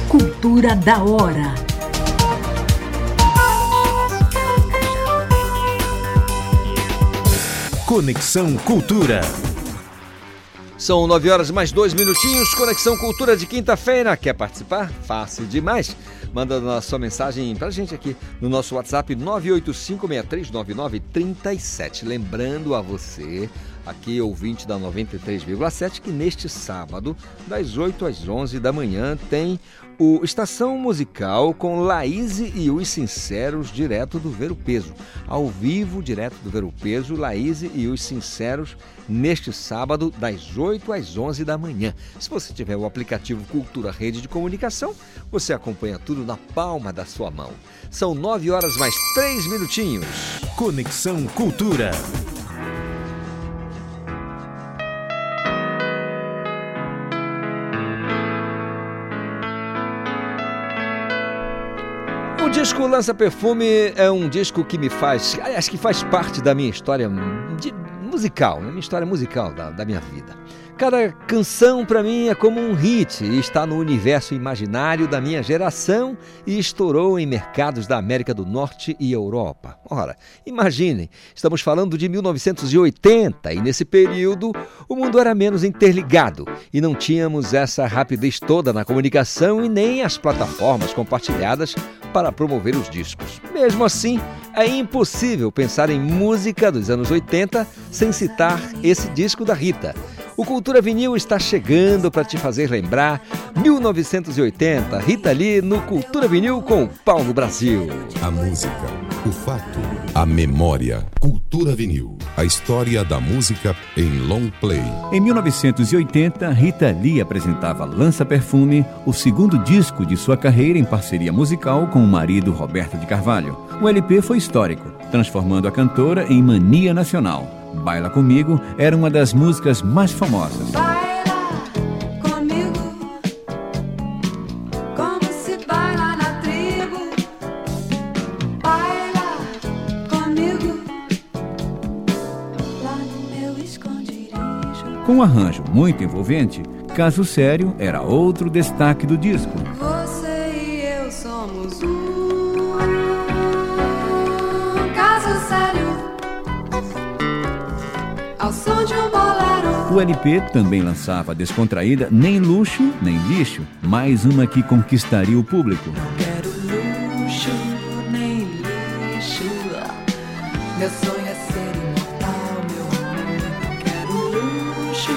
Cultura da hora. Conexão Cultura. São nove horas mais dois minutinhos. Conexão Cultura de quinta-feira. Quer participar? Fácil demais. Manda a sua mensagem pra gente aqui no nosso WhatsApp 985639937. Lembrando a você, aqui ouvinte da 93,7, que neste sábado, das 8 às 11 da manhã, tem o Estação Musical com Laíse e os Sinceros, direto do Ver o Peso. Ao vivo, direto do Ver o Peso, Laíse e os Sinceros, neste sábado, das 8 às 11 da manhã. Se você tiver o aplicativo Cultura Rede de Comunicação, você acompanha tudo na palma da sua mão. São 9 horas mais 3 minutinhos. Conexão Cultura. Disco Lança Perfume é um disco que me faz, aliás, que faz parte da minha história de- musical, né? minha história musical da, da minha vida. Cada canção para mim é como um hit está no universo imaginário da minha geração e estourou em mercados da América do Norte e Europa. Ora, imaginem, estamos falando de 1980 e nesse período o mundo era menos interligado e não tínhamos essa rapidez toda na comunicação e nem as plataformas compartilhadas para promover os discos. Mesmo assim, é impossível pensar em música dos anos 80 sem citar esse disco da Rita. O Cultura Vinil está chegando para te fazer lembrar 1980, Rita Lee no Cultura Vinil com o Paulo Brasil. A música, o fato, a memória. Cultura vinil. A história da música em long play. Em 1980, Rita Lee apresentava Lança Perfume, o segundo disco de sua carreira em parceria musical com o marido Roberto de Carvalho. O LP foi histórico, transformando a cantora em mania nacional. Baila Comigo era uma das músicas mais famosas. Com um arranjo muito envolvente, Caso Sério era outro destaque do disco. Você e eu somos um O LP também lançava descontraída Nem Luxo, Nem Lixo, mais uma que conquistaria o público. Quero luxo, nem lixo. Meu sonho é ser imortal, meu amor. Quero luxo,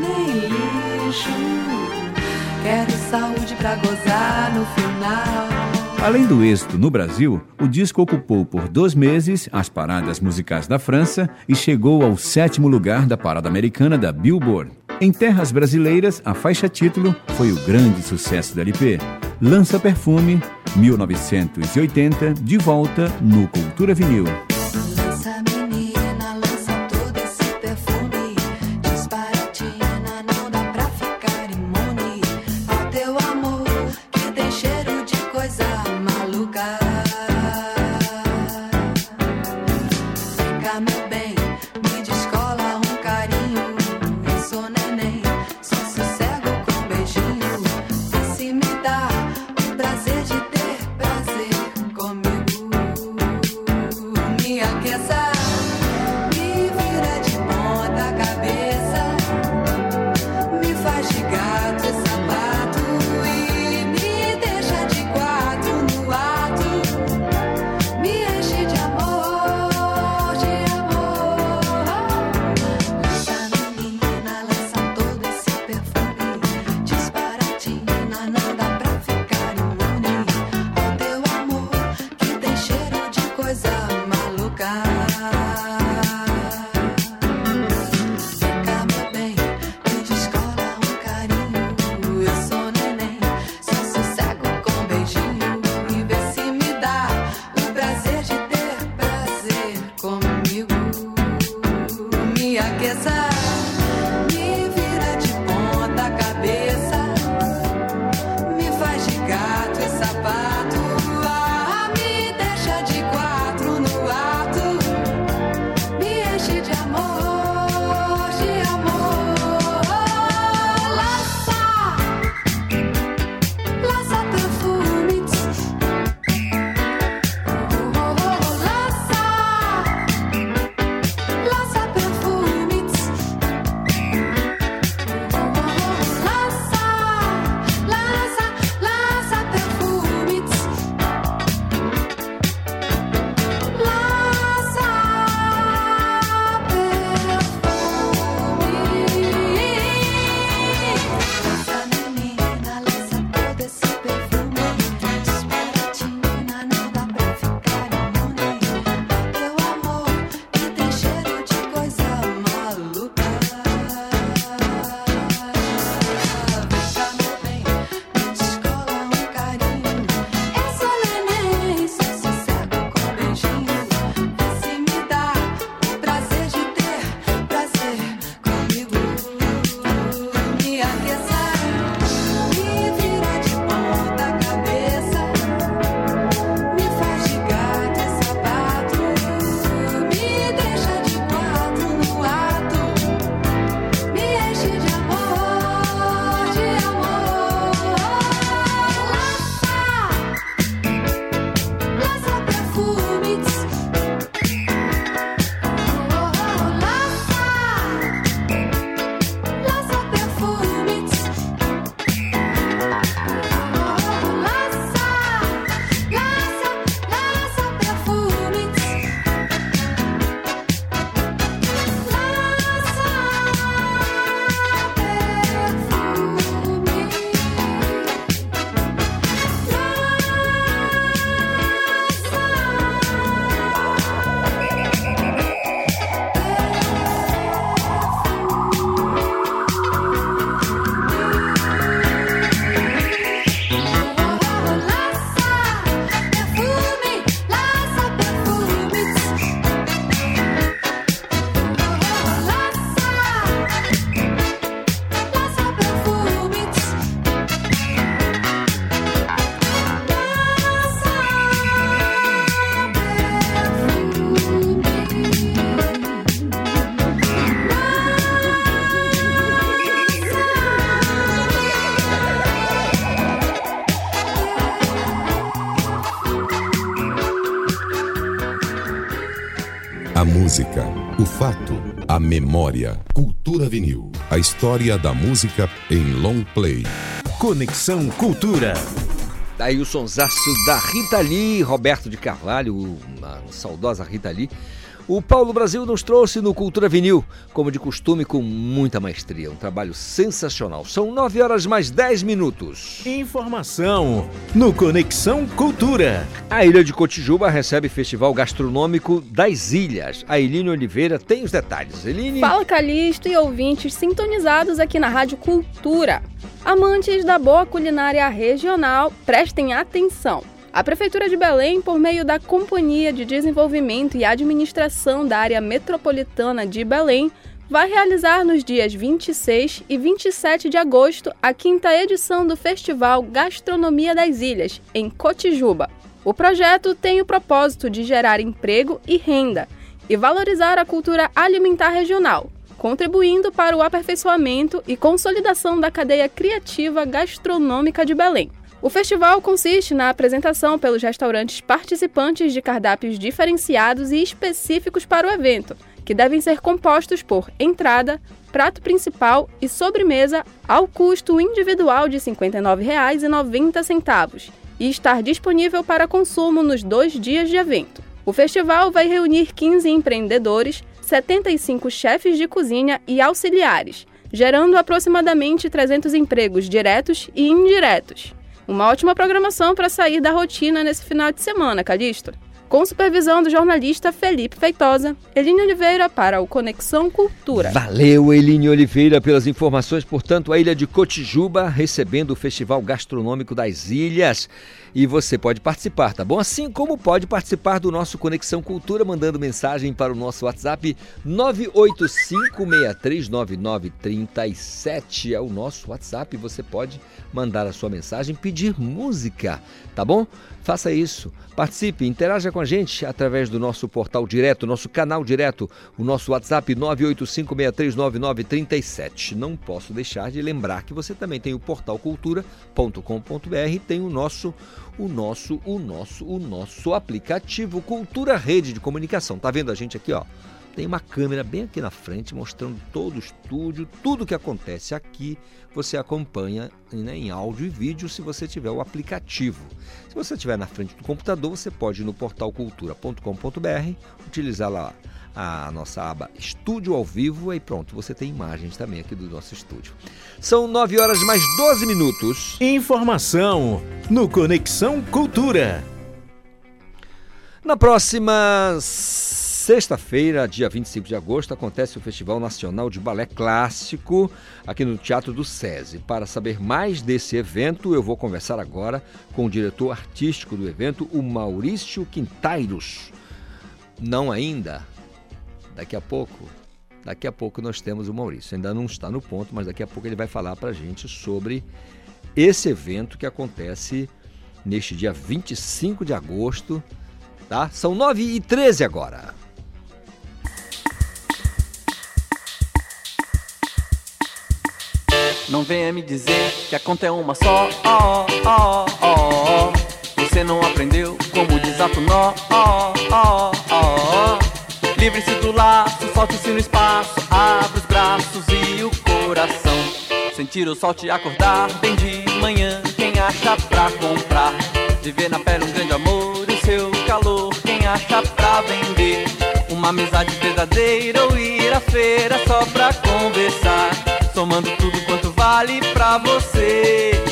nem lixo. Quero saúde pra gozar no final. Além do êxito no Brasil, o disco ocupou por dois meses as paradas musicais da França e chegou ao sétimo lugar da parada americana da Billboard. Em terras brasileiras, a faixa título foi o grande sucesso do LP. Lança Perfume, 1980, de volta no Cultura Vinil. Memória. Cultura vinil. A história da música em long play. Conexão Cultura. Daí o sonsaço da Rita Lee, Roberto de Carvalho, a saudosa Rita Lee. O Paulo Brasil nos trouxe no Cultura Vinil, como de costume, com muita maestria. Um trabalho sensacional. São 9 horas mais 10 minutos. Informação no Conexão Cultura. A Ilha de Cotijuba recebe Festival Gastronômico das Ilhas. A Eline Oliveira tem os detalhes. Eline. Fala Calixto e ouvintes sintonizados aqui na Rádio Cultura. Amantes da boa culinária regional, prestem atenção. A Prefeitura de Belém, por meio da Companhia de Desenvolvimento e Administração da Área Metropolitana de Belém, vai realizar nos dias 26 e 27 de agosto a quinta edição do Festival Gastronomia das Ilhas, em Cotijuba. O projeto tem o propósito de gerar emprego e renda e valorizar a cultura alimentar regional, contribuindo para o aperfeiçoamento e consolidação da cadeia criativa gastronômica de Belém. O festival consiste na apresentação pelos restaurantes participantes de cardápios diferenciados e específicos para o evento, que devem ser compostos por entrada, prato principal e sobremesa ao custo individual de R$ 59,90 e estar disponível para consumo nos dois dias de evento. O festival vai reunir 15 empreendedores, 75 chefes de cozinha e auxiliares, gerando aproximadamente 300 empregos diretos e indiretos. Uma ótima programação para sair da rotina nesse final de semana, Calixto. Com supervisão do jornalista Felipe Feitosa, Eline Oliveira para o Conexão Cultura. Valeu, Eline Oliveira, pelas informações. Portanto, a ilha de Cotijuba recebendo o Festival Gastronômico das Ilhas. E você pode participar, tá bom? Assim como pode participar do nosso Conexão Cultura, mandando mensagem para o nosso WhatsApp 985639937. É o nosso WhatsApp. Você pode mandar a sua mensagem, pedir música, tá bom? Faça isso, participe, interaja com a gente através do nosso portal direto, nosso canal direto, o nosso WhatsApp 985639937. Não posso deixar de lembrar que você também tem o portal cultura.com.br e tem o nosso o nosso o nosso o nosso aplicativo Cultura Rede de Comunicação. Tá vendo a gente aqui, ó? Tem uma câmera bem aqui na frente mostrando todo o estúdio, tudo que acontece aqui. Você acompanha né, em áudio e vídeo se você tiver o aplicativo. Se você estiver na frente do computador, você pode ir no portal cultura.com.br, utilizar lá a nossa aba Estúdio ao Vivo e pronto, você tem imagens também aqui do nosso estúdio. São 9 horas mais 12 minutos. Informação no Conexão Cultura. Na próxima sexta-feira, dia 25 de agosto, acontece o Festival Nacional de Balé Clássico aqui no Teatro do SESI. Para saber mais desse evento, eu vou conversar agora com o diretor artístico do evento, o Maurício Quintairos. Não ainda, daqui a pouco, daqui a pouco nós temos o Maurício. Ainda não está no ponto, mas daqui a pouco ele vai falar para a gente sobre esse evento que acontece neste dia 25 de agosto, tá? São 9 e 13 agora. Não venha me dizer que a conta é uma só. Oh, oh, oh. Você não aprendeu como desato nó. Oh, oh, oh. Livre-se do laço, solte-se no espaço. Abra os braços e o coração. Sentir o sol te acordar bem de manhã. Quem acha pra comprar? Viver na pele um grande amor e seu calor. Quem acha pra vender? Uma amizade verdadeira ou ir à feira só pra conversar. Somando tudo quanto vale pra você.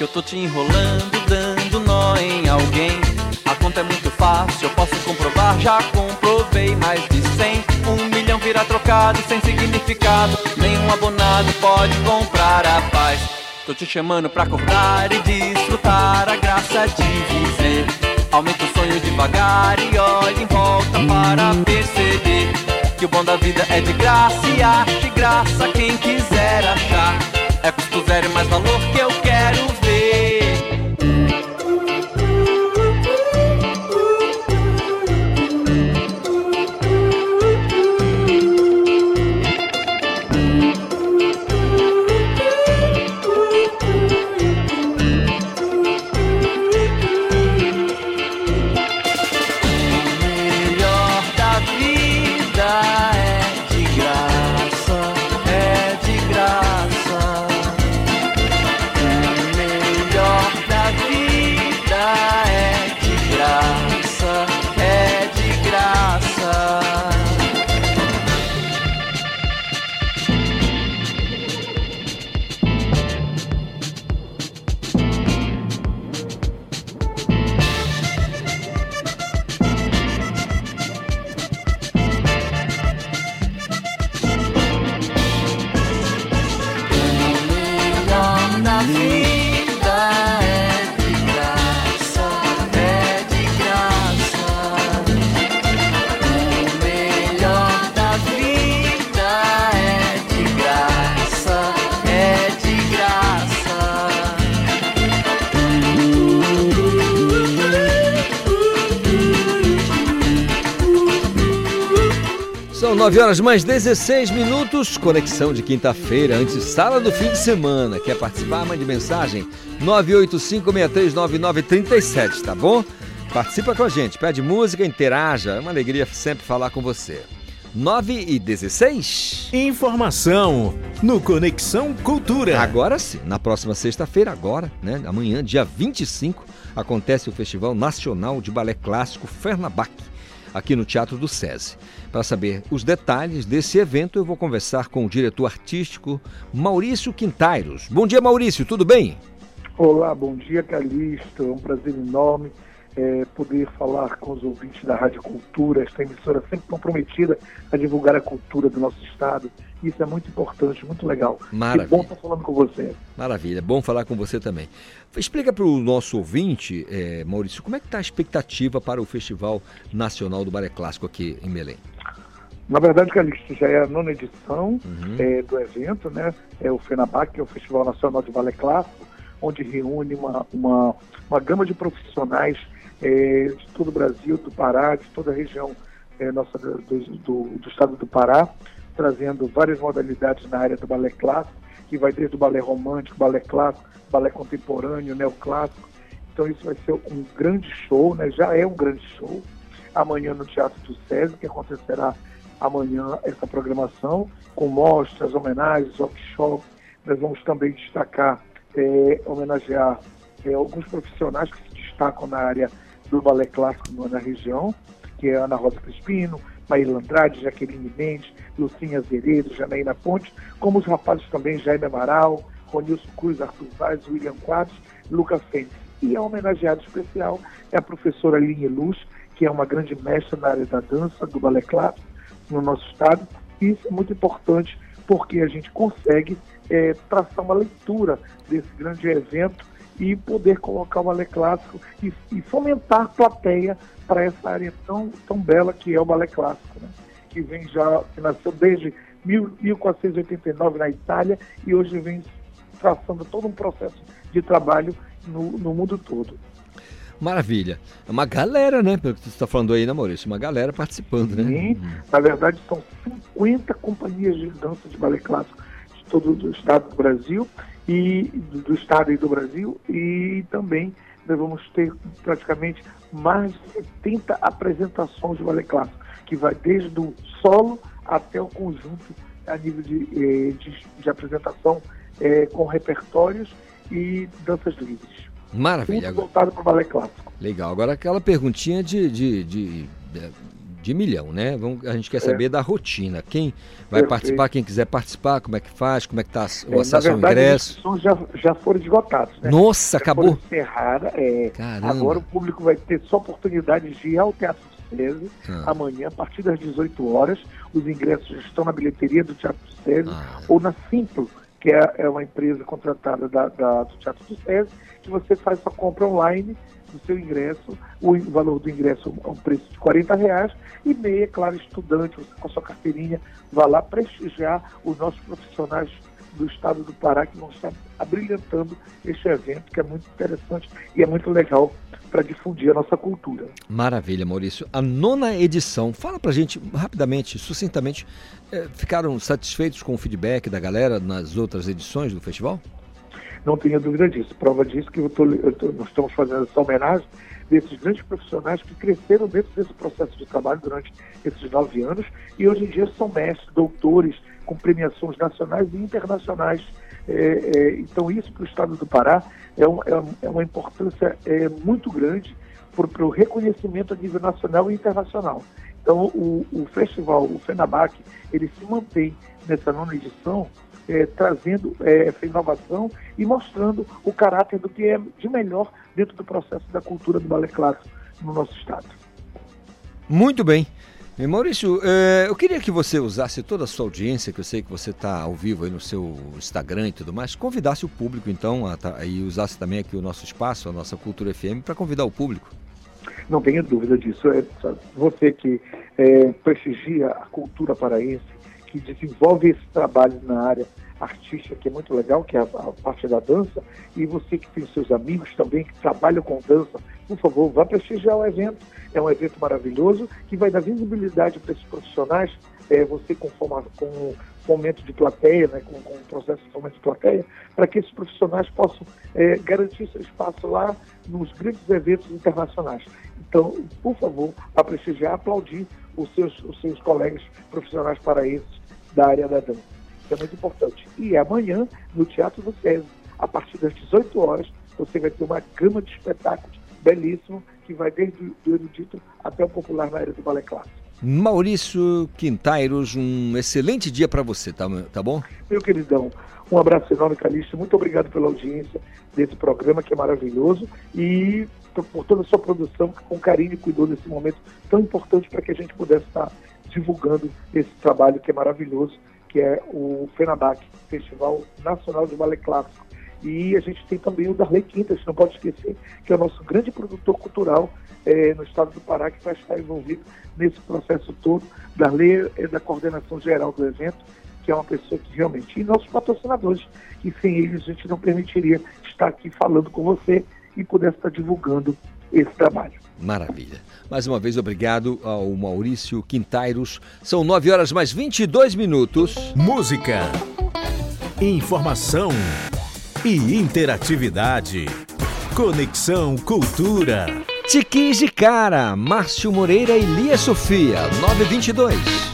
Que eu tô te enrolando, dando nó em alguém. A conta é muito fácil, eu posso comprovar, já comprovei mais de 100. Um milhão vira trocado sem significado, nenhum abonado pode comprar a paz. Tô te chamando pra acordar e desfrutar a graça de viver. Aumenta o sonho devagar e olha em volta para perceber que o bom da vida é de graça e ache graça quem quiser achar. É custo zero mais valor 9 horas mais 16 minutos, conexão de quinta-feira, antes sala do fim de semana. Quer participar? Mande mensagem 985639937, tá bom? Participa com a gente, pede música, interaja. É uma alegria sempre falar com você. 9 e 16. Informação no Conexão Cultura. Agora sim, na próxima sexta-feira, agora, né? Amanhã, dia 25, acontece o Festival Nacional de Balé Clássico Fernabach, aqui no Teatro do SESI. Para saber os detalhes desse evento, eu vou conversar com o diretor artístico Maurício Quintairos. Bom dia, Maurício, tudo bem? Olá, bom dia, Calixto. É um prazer enorme é, poder falar com os ouvintes da Rádio Cultura, esta emissora sempre comprometida a divulgar a cultura do nosso estado. Isso é muito importante, muito legal. Maravilha. Que bom estar falando com você. Maravilha, bom falar com você também. Explica para o nosso ouvinte, é, Maurício, como é que está a expectativa para o Festival Nacional do Balé Clássico aqui em Belém? Na verdade, Calixto, já é a nona edição é, do evento, né? É o FENABAC, que é o Festival Nacional de Balé Clássico, onde reúne uma, uma, uma gama de profissionais é, de todo o Brasil, do Pará, de toda a região é, nossa do, do, do estado do Pará, trazendo várias modalidades na área do balé clássico, que vai desde o balé romântico, balé clássico, balé contemporâneo, neoclássico. Então isso vai ser um grande show, né? já é um grande show. Amanhã no Teatro do SESI, que acontecerá amanhã essa programação, com mostras, homenagens, workshops. Nós vamos também destacar, é, homenagear é, alguns profissionais que se destacam na área do balé clássico na região, que é Ana Rosa Crispino, Maíla Andrade, Jaqueline Mendes, Lucinha Azeredo, Janaína Ponte, como os rapazes também Jaime Amaral, Ronilson Cruz, Arthur Vaz, William Quadros, Lucas Fênix. E a homenageada especial é a professora Aline Luz, que é uma grande mestra na área da dança, do balé clássico, no nosso estado. E isso é muito importante porque a gente consegue é, traçar uma leitura desse grande evento e poder colocar o balé clássico e, e fomentar a plateia para essa área tão, tão bela que é o balé clássico, né? que vem já, que nasceu desde 1489 na Itália e hoje vem traçando todo um processo de trabalho no, no mundo todo. Maravilha. É uma galera, né? Pelo que você está falando aí, né, Maurício? Uma galera participando, né? Sim, na verdade são 50 companhias de dança de balé clássico de todo o estado do Brasil e do, do estado e do Brasil e também nós vamos ter praticamente mais de 70 apresentações de balé clássico, que vai desde o solo até o conjunto a nível de, eh, de, de apresentação eh, com repertórios e danças livres. Maravilha. Tudo voltado para o balé clássico. Legal. Agora aquela perguntinha de, de, de, de milhão, né? Vamos, a gente quer saber É. da rotina. Quem vai Perfeito. participar, quem quiser participar, como é que faz, como é que está o É, acesso ao verdade, as ingresso. inscrições já, já foram esgotadas. Né? Nossa, Já acabou? foram encerradas, é. Caramba. Agora o público vai ter só oportunidade de ir ao Teatro SESI Ah. amanhã, a partir das 18 horas. Os ingressos já estão na bilheteria do Teatro SESI Ah. ou na Simplo, que é, é uma empresa contratada da, da- do Teatro do SESI, que você faz sua compra online do seu ingresso, o valor do ingresso é um preço de 40 reais, e meia, claro, estudante, você com a sua carteirinha, vá lá prestigiar os nossos profissionais do estado do Pará que vão estar abrilhantando este evento, que é muito interessante e é muito legal para difundir a nossa cultura. Maravilha, Maurício. A nona edição, fala pra gente rapidamente, sucintamente, eh, ficaram satisfeitos com o feedback da galera nas outras edições do festival? Não tenha dúvida disso. Prova disso que eu tô, eu tô- nós estamos fazendo essa homenagem desses grandes profissionais que cresceram dentro desse processo de trabalho durante esses nove anos e hoje em dia são mestres, doutores, com premiações nacionais e internacionais. É, é, então isso para o estado do Pará é, um- é é uma importância é, muito grande para o reconhecimento a nível nacional e internacional. Então o, o festival, o FENABAC, ele se mantém nessa nona edição é, trazendo é, essa inovação e mostrando o caráter do que é de melhor dentro do processo da cultura do balé clássico no nosso estado. Muito bem. Maurício, eh, eu queria que você usasse toda a sua audiência, que eu sei que você está ao vivo aí no seu Instagram e tudo mais, convidasse o público então a tá- e usasse também aqui o nosso espaço, a nossa Cultura FM, para convidar o público. Não tenha dúvida disso. É, você que é, prestigia a cultura paraense, que desenvolve esse trabalho na área artística, que é muito legal, que é a, a parte da dança, e você que tem seus amigos também que trabalham com dança, por favor, vá prestigiar o evento. É um evento maravilhoso que vai dar visibilidade para esses profissionais é, você com, forma, com fomento de plateia, né, com, com o processo de fomento de plateia, para que esses profissionais possam é, garantir seu espaço lá nos grandes eventos internacionais. Então, por favor, a prestigiar, aplaudir os seus, os seus colegas profissionais paraenses da área da dança. Isso é muito importante. E amanhã, no Teatro do SESI, a partir das 18 horas, você vai ter uma gama de espetáculos belíssimo que vai desde o erudito até o popular na área do balé clássico. Maurício Quintairos, um excelente dia para você, tá, tá bom? Meu queridão, um abraço enorme, Calixto. Muito obrigado pela audiência desse programa que é maravilhoso e por toda a sua produção, que com carinho cuidou desse momento tão importante para que a gente pudesse estar divulgando esse trabalho que é maravilhoso, que é o FENABAC, Festival Nacional de Ballet Clássico. E a gente tem também o Darley Quintas, não pode esquecer, que é o nosso grande produtor cultural é, no estado do Pará, que vai estar envolvido nesse processo todo. Darley é da coordenação geral do evento, que é uma pessoa que realmente. E nossos patrocinadores, que sem eles a gente não permitiria estar aqui falando com você e pudesse estar divulgando esse trabalho. Maravilha. Mais uma vez, obrigado ao Maurício Quintairos. São 9 horas mais 22 minutos. Música, informação e interatividade. Conexão Cultura. Tiquis de Cara, Márcio Moreira e Lia Sofia, 922.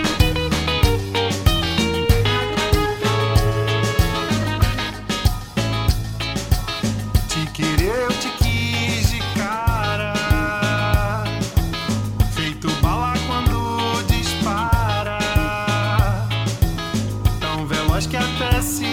Veloz que até se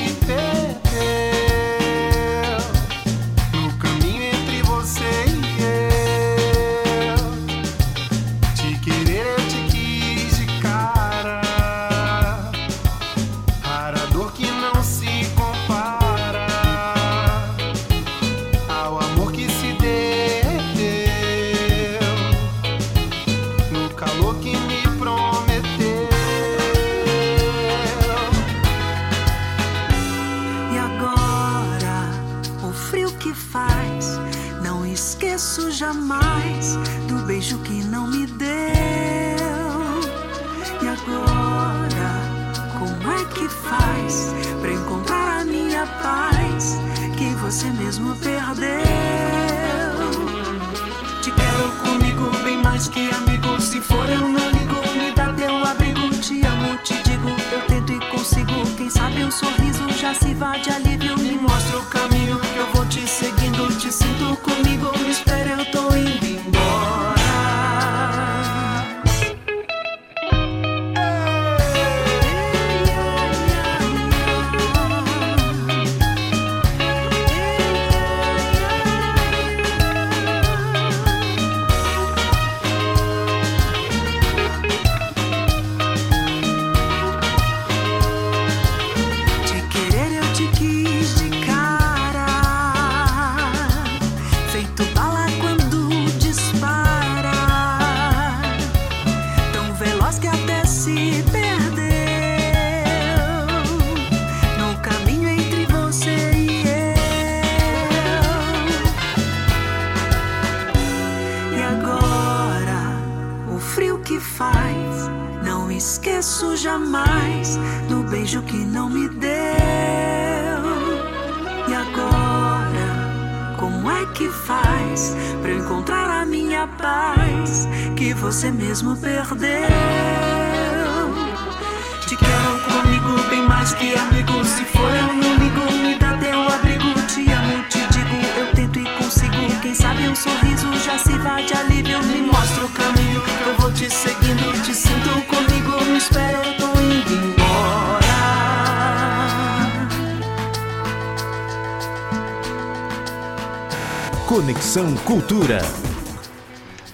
Cultura.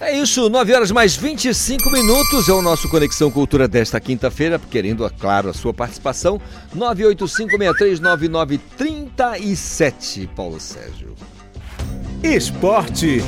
É isso, 9 horas mais 25 minutos é o nosso Conexão Cultura desta quinta-feira, querendo, é claro, a sua participação. 985639937, Paulo Sérgio. Esporte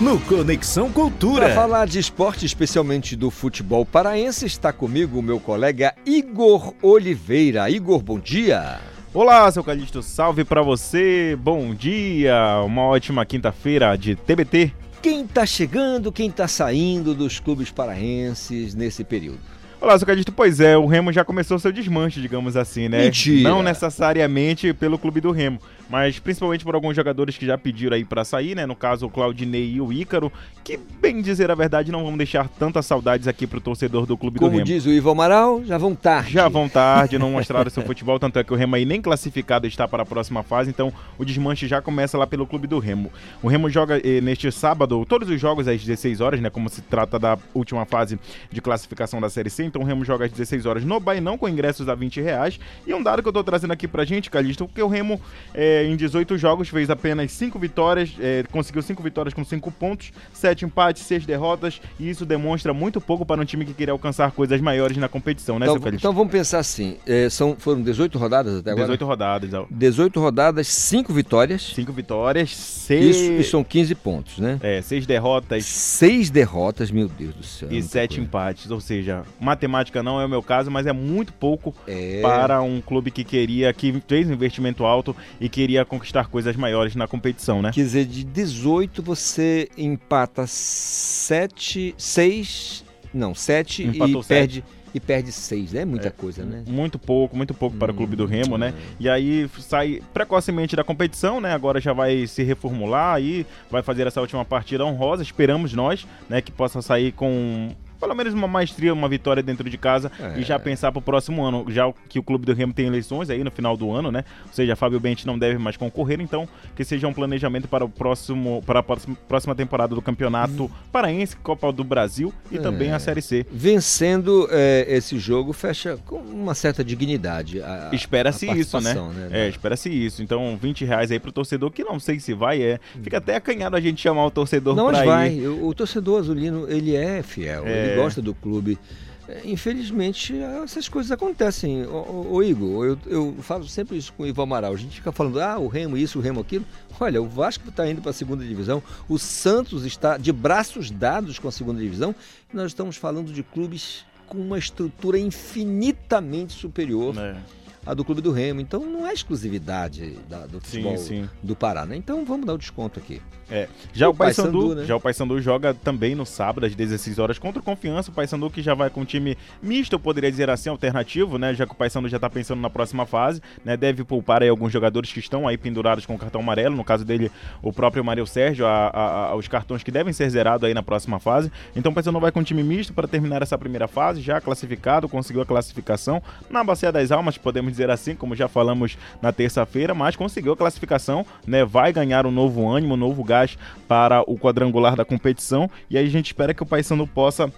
no Conexão Cultura. Para falar de esporte, especialmente do futebol paraense, está comigo o meu colega Igor Oliveira. Igor, bom dia. Olá, seu Calixto, salve para você, bom dia, uma ótima quinta-feira de TBT. Quem está chegando, quem está saindo dos clubes paraenses nesse período? Olá, Socadito. Pois é, o Remo já começou seu desmanche, digamos assim, né? Mentira. Não necessariamente pelo clube do Remo, mas principalmente por alguns jogadores que já pediram aí pra sair, né? No caso, o Claudinei e o Ícaro, que, bem dizer a verdade, não vão deixar tantas saudades aqui pro torcedor do clube do Como Remo. diz o Ivo Amaral, já vão tarde. Já vão tarde, não mostraram seu futebol, tanto é que o Remo aí nem classificado está para a próxima fase, então o desmanche já começa lá pelo clube do Remo. O Remo joga eh, neste sábado todos os jogos às 16 horas, né? Como se trata da última fase de classificação da Série C, então o Remo joga às 16 horas no Bainão com ingressos a 20 reais. E um dado que eu tô trazendo aqui pra gente, Calixto, porque o Remo eh, em 18 jogos fez apenas 5 vitórias, eh, conseguiu 5 vitórias com 5 pontos, 7 empates, 6 derrotas, e isso demonstra muito pouco para um time que queria alcançar coisas maiores na competição, né, Então, seu Calixto? então vamos pensar assim, é, são, foram 18 rodadas até agora? 18 rodadas, ó. 18 rodadas, 5 vitórias. 5 vitórias, 6... Isso, e são 15 pontos, né? É, 6 derrotas. 6 derrotas, meu Deus do céu. E muita 7 coisa. empates, ou seja, matemática não é o meu caso, mas é muito pouco É. para um clube que queria, que fez um investimento alto e queria conquistar coisas maiores na competição, né? Quer dizer, de 18 você empata 7, 6, não, 7 e Empatou sete. perde, e perde 6, né? É muita coisa, né? Muito pouco, muito pouco para o clube do Remo, né? E aí sai precocemente da competição, né? Agora já vai se reformular aí, vai fazer essa última partida honrosa. Esperamos nós, né, que possa sair com pelo menos uma maestria, uma vitória dentro de casa É. e já pensar pro próximo ano, já que o clube do Remo tem eleições aí no final do ano, né? Ou seja, Fábio Bente não deve mais concorrer, então que seja um planejamento para o próximo para a próxima- temporada do Campeonato Paraense, Copa do Brasil e É. também a Série C. Vencendo é, esse jogo fecha com uma certa dignidade. Espera-se isso, né? participação, É, espera-se isso. Então, 20 reais aí pro torcedor, que não sei se vai, é. Fica até acanhado a gente chamar o torcedor Não, pra mas ir. vai. O, o torcedor azulino, ele é fiel, É. ele gosta do clube. É, Infelizmente, essas coisas acontecem. Ô, Igor, eu, eu falo sempre isso com o Ivo Amaral. A gente fica falando, ah, o Remo isso, o Remo aquilo. Olha, o Vasco está indo para a segunda divisão, o Santos está de braços dados com a segunda divisão. Nós estamos falando de clubes com uma estrutura infinitamente superior É. à do clube do Remo. Então não é exclusividade da- do futebol sim. do Pará, né? Então vamos dar o desconto aqui. É. Já o, Paysandu, Paysandu, né? já o Paysandu joga também no sábado às 16 horas contra o Confiança, o Paysandu que já vai com um time misto, eu poderia dizer assim, alternativo, né? Já que o Paysandu já tá pensando na próxima fase, né? Deve poupar aí alguns jogadores que estão aí pendurados com o cartão amarelo, no caso dele, o próprio Mário Sérgio, a- a- a- os cartões que devem ser zerados aí na próxima fase. Então o Paysandu vai com um time misto para terminar essa primeira fase, já classificado, conseguiu a classificação na Bacia das Almas, podemos dizer assim, como já falamos na terça-feira, mas conseguiu a classificação, né? Vai ganhar um novo ânimo, um novo gás para o quadrangular da competição e aí a gente espera que o Paysandu possa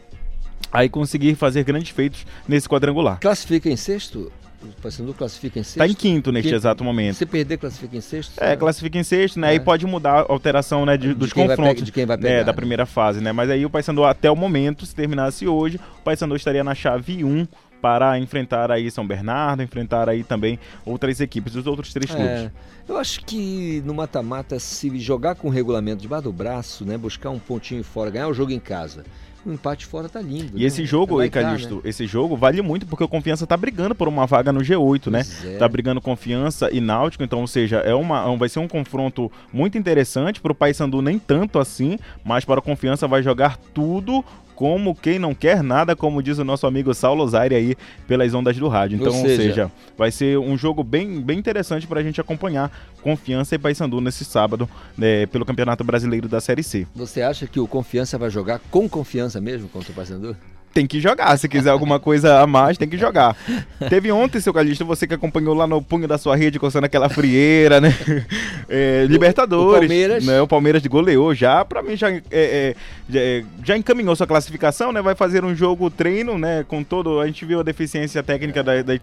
aí conseguir fazer grandes feitos nesse quadrangular. Classifica em sexto? O Paysandu classifica em sexto? Tá em quinto neste Quinto. exato momento. Se perder, classifica em sexto? É, classifica em sexto, né? Aí pode mudar a alteração né, de- dos quem vai confrontos pe- de quem vai né, pegar, da né? primeira fase, né? Mas aí o Paysandu até o momento, se terminasse hoje, o Paysandu estaria na chave 1 para enfrentar aí São Bernardo, enfrentar aí também outras equipes, os outros três clubes. É, eu acho que no mata-mata, se jogar com o regulamento debaixo do braço, né? Buscar um pontinho fora, ganhar o jogo em casa. O empate fora tá lindo. E né? esse jogo, aí, Calixto, né? esse jogo vale muito porque o Confiança tá brigando por uma vaga no G8, né? Pois é. Tá brigando Confiança e Náutico, então, ou seja, é uma, é um- vai ser um confronto muito interessante pro Paysandu nem tanto assim, mas para o Confiança vai jogar tudo como quem não quer nada, como diz o nosso amigo Saulo Zaire aí pelas ondas do rádio. Ou Então, ou seja, seja, vai ser um jogo bem, bem interessante pra gente acompanhar Confiança e Paysandu nesse sábado, né, pelo Campeonato Brasileiro da Série C. Você acha que o Confiança vai jogar com confiança mesmo contra o Paysandu? Tem que jogar. Se quiser alguma coisa a mais, tem que jogar. Teve ontem, seu Calixto, você que acompanhou lá no punho da sua rede, coçando aquela frieira, né? É, Libertadores. o Palmeiras. Né? O Palmeiras goleou já. Pra mim, já, é, é, já, é, encaminhou sua classificação, né? Vai fazer um jogo treino, né? Com todo. A gente viu a deficiência técnica da, da,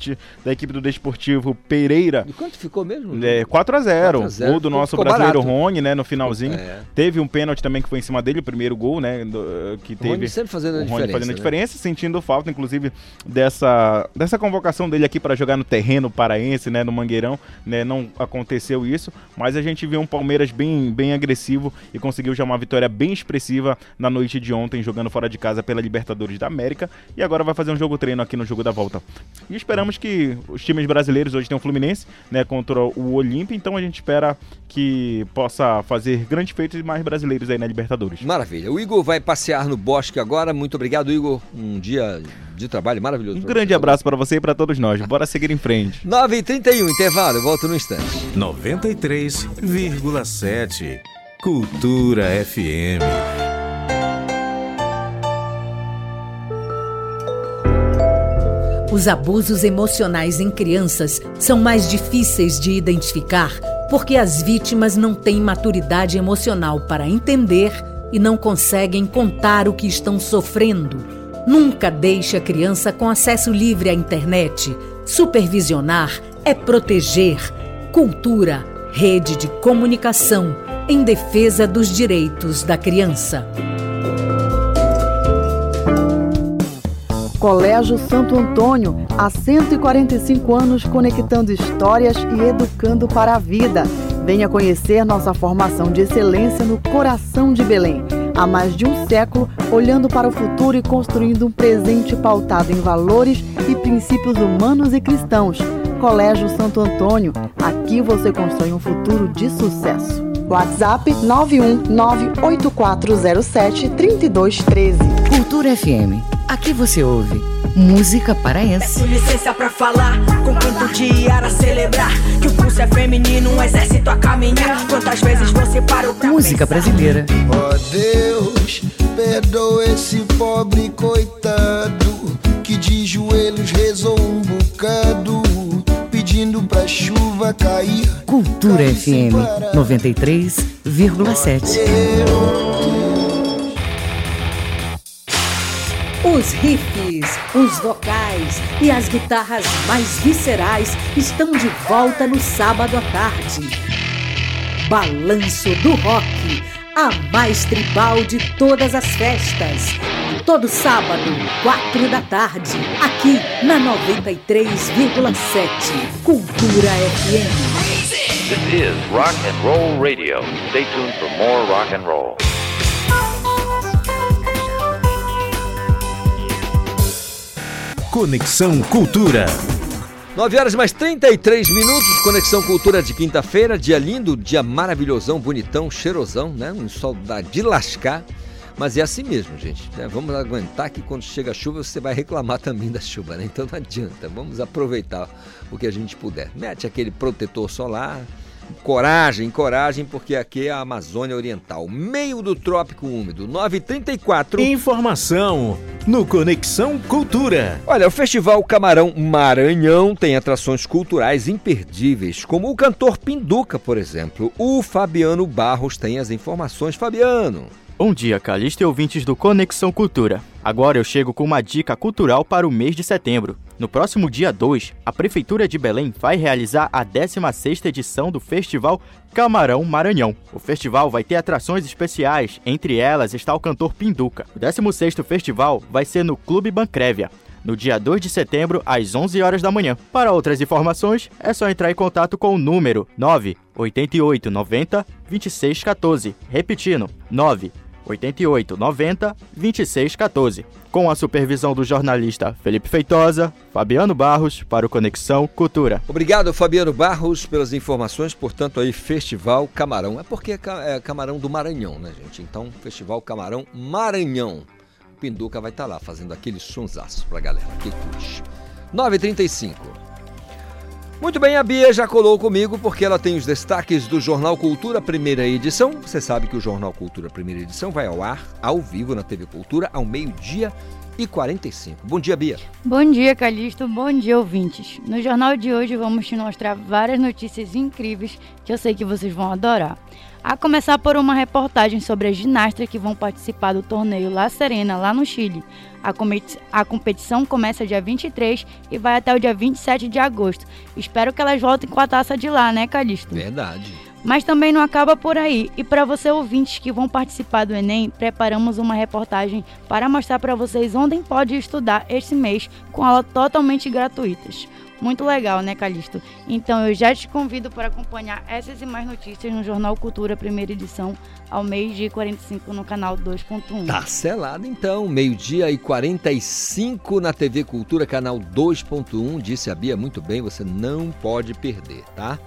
da equipe do Desportivo Pereira. E quanto ficou mesmo? É, 4 a 0 4 a 0. Gol do nosso brasileiro barato. Rony, né? No finalzinho. É. Teve um pênalti também que foi em cima dele, o primeiro gol, né? do- que teve. Rony sempre fazendo a o Rony diferença, fazendo a né? Diferença, sentindo falta, inclusive, dessa, dessa convocação dele aqui para jogar no terreno paraense, né? No Mangueirão, né? Não aconteceu isso, mas a gente viu um Palmeiras bem, bem agressivo e conseguiu já uma vitória bem expressiva na noite de ontem, jogando fora de casa pela Libertadores da América. E agora vai fazer um jogo treino aqui no jogo da volta. E esperamos que os times brasileiros hoje tem o Fluminense, né? Contra o Olímpia, então a gente espera que possa fazer grandes feitos e mais brasileiros aí na Libertadores. Maravilha. O Igor vai passear no bosque agora. Muito obrigado, Igor. Um dia de trabalho maravilhoso. Um grande abraço para você e para todos nós. Bora seguir em frente. 9h31, intervalo, eu volto no instante. 93,7 Cultura FM. Os abusos emocionais em crianças são mais difíceis de identificar porque as vítimas não têm maturidade emocional para entender e não conseguem contar o que estão sofrendo. Nunca deixe a criança com acesso livre à internet. Supervisionar é proteger. Cultura, rede de comunicação em defesa dos direitos da criança. Colégio Santo Antônio, há 145 anos conectando histórias e educando para a vida. Venha conhecer nossa formação de excelência no coração de Belém. Há mais de um século, olhando para o futuro e construindo um presente pautado em valores e princípios humanos e cristãos. Colégio Santo Antônio, aqui você constrói um futuro de sucesso. WhatsApp 91984073213. Cultura FM. Aqui você ouve música paraense. Peço licença pra falar, com canto de ar a celebrar Que o pulso é feminino, um exército a caminhar Quantas vezes você parou pra Música brasileira. Ó Deus, perdoa esse pobre coitado Que de joelhos rezou um bocado Pedindo pra chuva cair Cultura FM 93,7. Os riffs, os vocais e as guitarras mais viscerais estão de volta no sábado à tarde. Balanço do Rock, a mais tribal de todas as festas. Todo sábado, quatro da tarde, aqui na 93,7 Cultura FM. This is Rock and Roll Radio. Stay tuned for more rock and roll. Conexão Cultura. 9 horas mais 33 minutos, Conexão Cultura de quinta-feira, dia lindo, dia maravilhosão, bonitão, cheirosão, né? Um sol de lascar. Mas é assim mesmo, gente. né? Vamos aguentar que quando chega a chuva você vai reclamar também da chuva, né? Então não adianta. Vamos aproveitar o que a gente puder. Mete aquele protetor solar. Coragem, coragem, porque aqui é a Amazônia Oriental, meio do trópico úmido, 934. Informação no Conexão Cultura. Olha, o Festival Camarão Maranhão tem atrações culturais imperdíveis, como o cantor Pinduca, por exemplo. O Fabiano Barros tem as informações. Fabiano. Bom dia, Calixto e ouvintes do Conexão Cultura. Agora eu chego com uma dica cultural para o mês de setembro. No próximo dia 2, a Prefeitura de Belém vai realizar a 16ª edição do Festival Camarão Maranhão. O festival vai ter atrações especiais, entre elas está o cantor Pinduca. O 16º festival vai ser no Clube Bancrévia, no dia 2 de setembro, às 11 horas da manhã. Para outras informações, é só entrar em contato com o número 988 90 2614. Repetindo, 988 90 2614. Com a supervisão do jornalista Felipe Feitosa, Fabiano Barros, para o Conexão Cultura. Obrigado, Fabiano Barros, pelas informações. Portanto, aí, Festival Camarão. É porque é é Camarão do Maranhão, né, gente? Então, Festival Camarão Maranhão. Pinduca vai estar lá fazendo aquele sonsaço pra galera que curte. 9h35. Muito bem, a Bia já colou comigo porque ela tem os destaques do Jornal Cultura Primeira Edição. Você sabe que o Jornal Cultura Primeira Edição vai ao ar, ao vivo, na TV Cultura, ao meio-dia e 45. Bom dia, Bia. Bom dia, Calixto. Bom dia, ouvintes. No jornal de hoje vamos te mostrar várias notícias incríveis que eu sei que vocês vão adorar. A começar por uma reportagem sobre as ginastas que vão participar do torneio La Serena, lá no Chile. A, competição começa dia 23 e vai até o dia 27 de agosto. Espero que elas voltem com a taça de lá, né, Calixto? Verdade. Mas também não acaba por aí. E para você ouvintes que vão participar do Enem, preparamos uma reportagem para mostrar para vocês onde pode estudar este mês com aulas totalmente gratuitas. Muito legal, né, Calixto? Então eu já te convido para acompanhar essas e mais notícias no Jornal Cultura, primeira edição, ao meio-dia e 45 no canal 2.1. Tá selado então, meio-dia e 45 na TV Cultura, canal 2.1. Disse a Bia muito bem, você não pode perder, tá?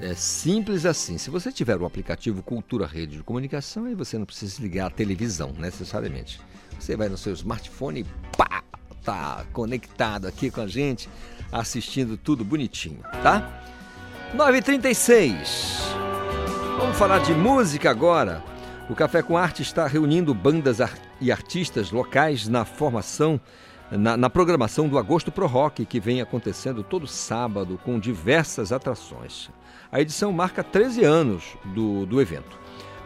É simples assim. Se você tiver o aplicativo Cultura Rede de Comunicação, aí você não precisa ligar a televisão necessariamente. Você vai no seu smartphone e pá, tá conectado aqui com a gente, assistindo tudo bonitinho, tá? 9h36. Vamos falar de música agora. O Café com Arte está reunindo bandas e artistas locais na formação, na, na programação do Agosto Pro Rock, que vem acontecendo todo sábado com diversas atrações. A edição marca 13 anos do, do evento.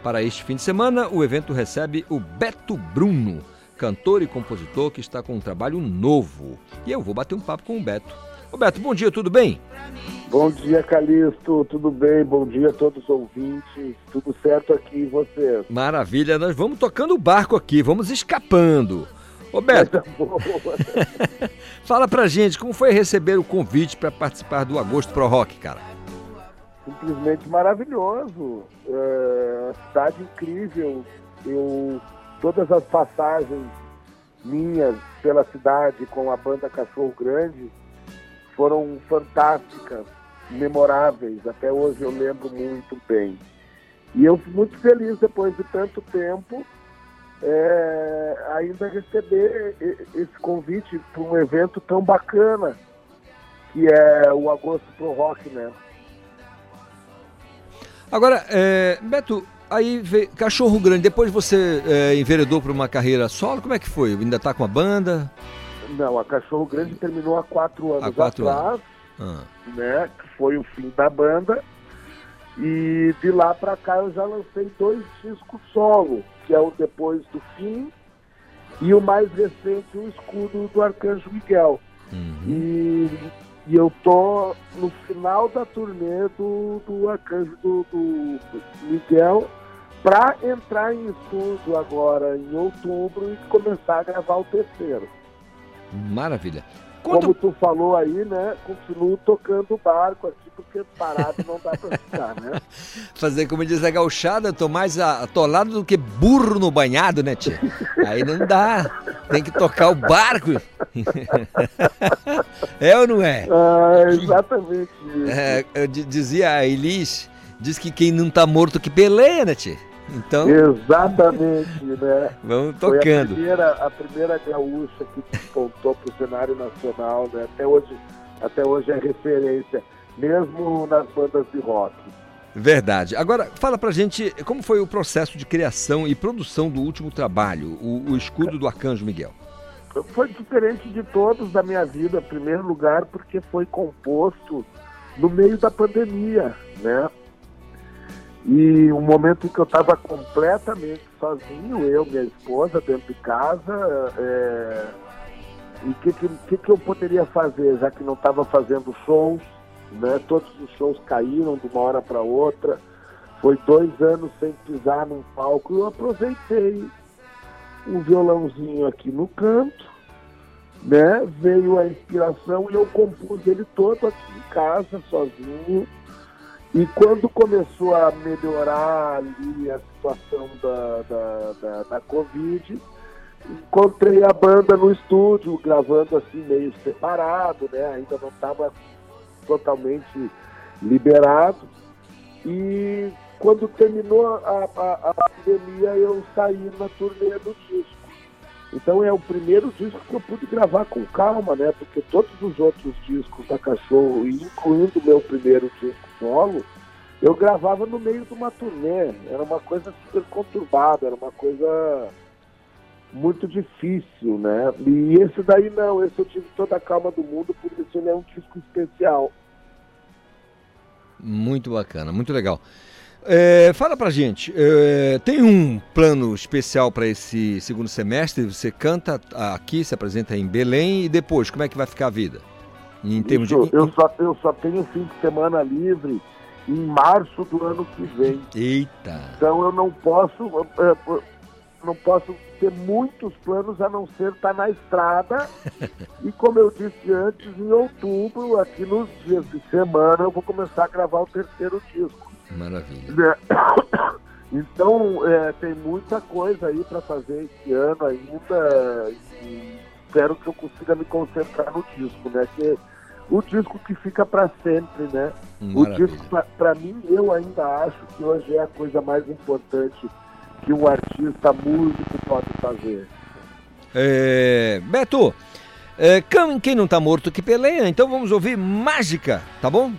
Para este fim de semana, o evento recebe o Beto Bruno, cantor e compositor que está com um trabalho novo. E eu vou bater um papo com o Beto. Ô Beto, bom dia, tudo bem? Bom dia, Calixto. Tudo bem? Bom dia a todos os ouvintes. Tudo certo aqui e vocês? Maravilha, nós vamos tocando o barco aqui, vamos escapando. Ô Beto, fala pra gente como foi receber o convite para participar do Agosto Pro Rock, cara. Simplesmente maravilhoso. É, cidade incrível. Eu, todas as passagens minhas pela cidade com a banda Cachorro Grande foram fantásticas, memoráveis. Até hoje eu lembro muito bem. E eu fui muito feliz depois de tanto tempo é, ainda receber esse convite para um evento tão bacana que é o Agosto Pro Rock, né? Agora, é, Beto, aí veio Cachorro Grande, depois você é, enveredou para uma carreira solo, como é que foi? Ainda tá com a banda? Não, a Cachorro Grande terminou há quatro anos Há quatro atrás, Ah. né? Que foi o fim da banda. E de lá pra cá eu já lancei dois discos solo, que é o Depois do Fim e o mais recente, o Escudo do Arcanjo Miguel. E, e eu tô no final da turnê do, do Arcanjo do, do- do Miguel para entrar em estúdio agora em outubro e começar a gravar o terceiro. Maravilha. Como tu falou aí, né? Continuo tocando o barco aqui, porque parado não dá pra ficar, né? Fazer como diz a gauchada, tô mais atolado do que burro no banhado, né, tia? Aí não dá. Tem que tocar o barco. é ou não é? Ah, exatamente. É, eu di- dizia a Elis, diz que quem não tá morto que peleia, né, tia? Então, Exatamente, né? vamos Foi a tocando. primeira, a primeira gaúcha que despontou pro cenário nacional, né? Até hoje, até hoje é referência, mesmo nas bandas de rock. Verdade. Agora, fala pra gente como foi o processo de criação e produção do último trabalho, o, o Escudo do Arcanjo Miguel. Foi diferente de todos da minha vida, em primeiro lugar, porque foi composto no meio da pandemia, né? E um momento em que eu estava completamente sozinho, eu, minha esposa, dentro de casa, é, e o que, que, que, eu poderia fazer, já que não estava fazendo shows, né? Todos os shows caíram de uma hora para outra. Foi dois anos sem pisar num palco. Eu aproveitei um violãozinho aqui no canto, né? Veio a inspiração e eu compus ele todo aqui em casa, sozinho. E quando começou a melhorar ali a situação da, da, da, da Covid, encontrei a banda no estúdio, gravando assim meio separado, né? Ainda não estava totalmente liberado. E quando terminou a, a, a pandemia, eu saí na turnê do disco. Então é o primeiro disco que eu pude gravar com calma, né? Porque todos os outros discos da Cachorro, incluindo o meu primeiro disco solo, eu gravava no meio de uma turnê. Era uma coisa super conturbada, era uma coisa muito difícil, né? E esse daí não, esse eu tive toda a calma do mundo, por isso ele é um disco especial. Muito bacana, muito legal. É, fala pra gente, é, tem um plano especial para esse segundo semestre? Você canta aqui, se apresenta em Belém e depois, como é que vai ficar a vida? Em termos Isso, de. eu, só, eu só tenho fim de semana livre em março do ano que vem. Eita! Então eu não posso, eh, não posso ter muitos planos a não ser estar na estrada. e como eu disse antes, em outubro, aqui nos dias de semana, eu vou começar a gravar o terceiro disco. Maravilha. né? Então eh, tem muita coisa aí para fazer esse ano ainda. E espero que eu consiga me concentrar no disco, né? Que o disco que fica para sempre, né? O Maravilha. disco, para mim, eu ainda acho que hoje é a coisa mais importante que um artista músico pode fazer. É, Beto, É, quem, quem não tá morto que peleia, então vamos ouvir Mágica, tá bom?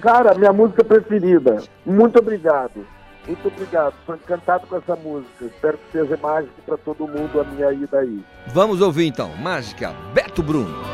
Cara, minha música preferida. Muito obrigado. Muito obrigado. Sou encantado com essa música. Espero que seja mágico para todo mundo a minha ida aí. Vamos ouvir então, Mágica, Beto Bruno.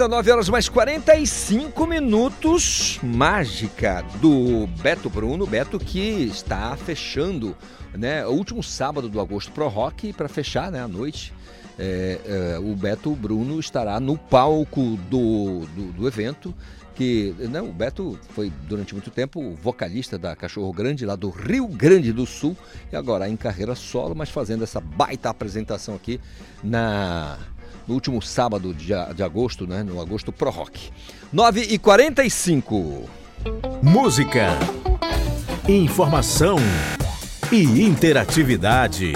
19 horas mais 45 minutos. Mágica do Beto Bruno. Beto que está fechando né, o último sábado do agosto pro rock. Para fechar né, a noite, é, é, o Beto Bruno estará no palco do, do, do evento que né o Beto foi durante muito tempo vocalista da Cachorro Grande lá do Rio Grande do Sul e agora em carreira solo, mas fazendo essa baita apresentação aqui na no último sábado de, de agosto, né? No agosto Pro Rock. 9 e 45 Música, informação e interatividade.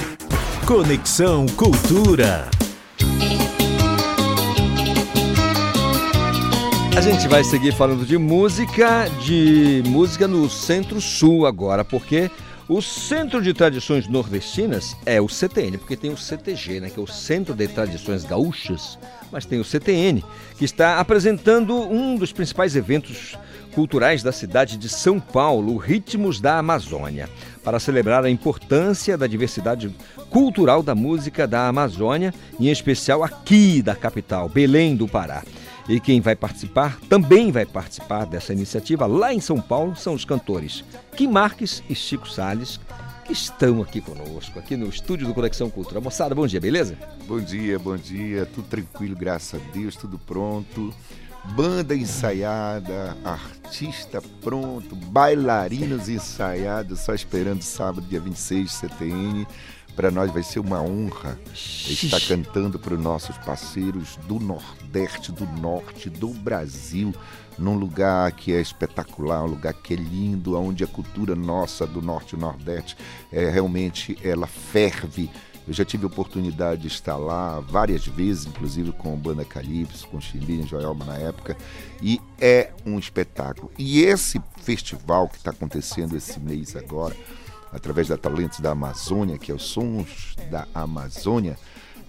Conexão Cultura. A gente vai seguir falando de música, de música no Centro-Sul agora, porque o Centro de Tradições Nordestinas é o CTN, porque tem o CTG, né, que é o Centro de Tradições Gaúchas, mas tem o CTN, que está apresentando um dos principais eventos culturais da cidade de São Paulo, Ritmos da Amazônia, para celebrar a importância da diversidade cultural da música da Amazônia, em especial aqui da capital, Belém do Pará. E quem vai participar, também vai participar dessa iniciativa lá em São Paulo, são os cantores Kim Marques e Chico Salles, que estão aqui conosco, aqui no estúdio do Conexão Cultura. Moçada, bom dia, beleza? Bom dia, bom dia. Tudo tranquilo, graças a Deus, tudo pronto. Banda ensaiada, artista pronto, bailarinos ensaiados, só esperando sábado, dia 26 de CTN. Para nós vai ser uma honra estar cantando para os nossos parceiros do Nordeste, do Norte, do Brasil, num lugar que é espetacular, um lugar que é lindo, onde a cultura nossa do Norte e Nordeste é realmente ela ferve. Eu já tive a oportunidade de estar lá várias vezes, inclusive com a banda Calypso, com Chilinha Joelma na época, e é um espetáculo. E esse festival que está acontecendo esse mês agora, através da Talentos da Amazônia, que é os Sons da Amazônia,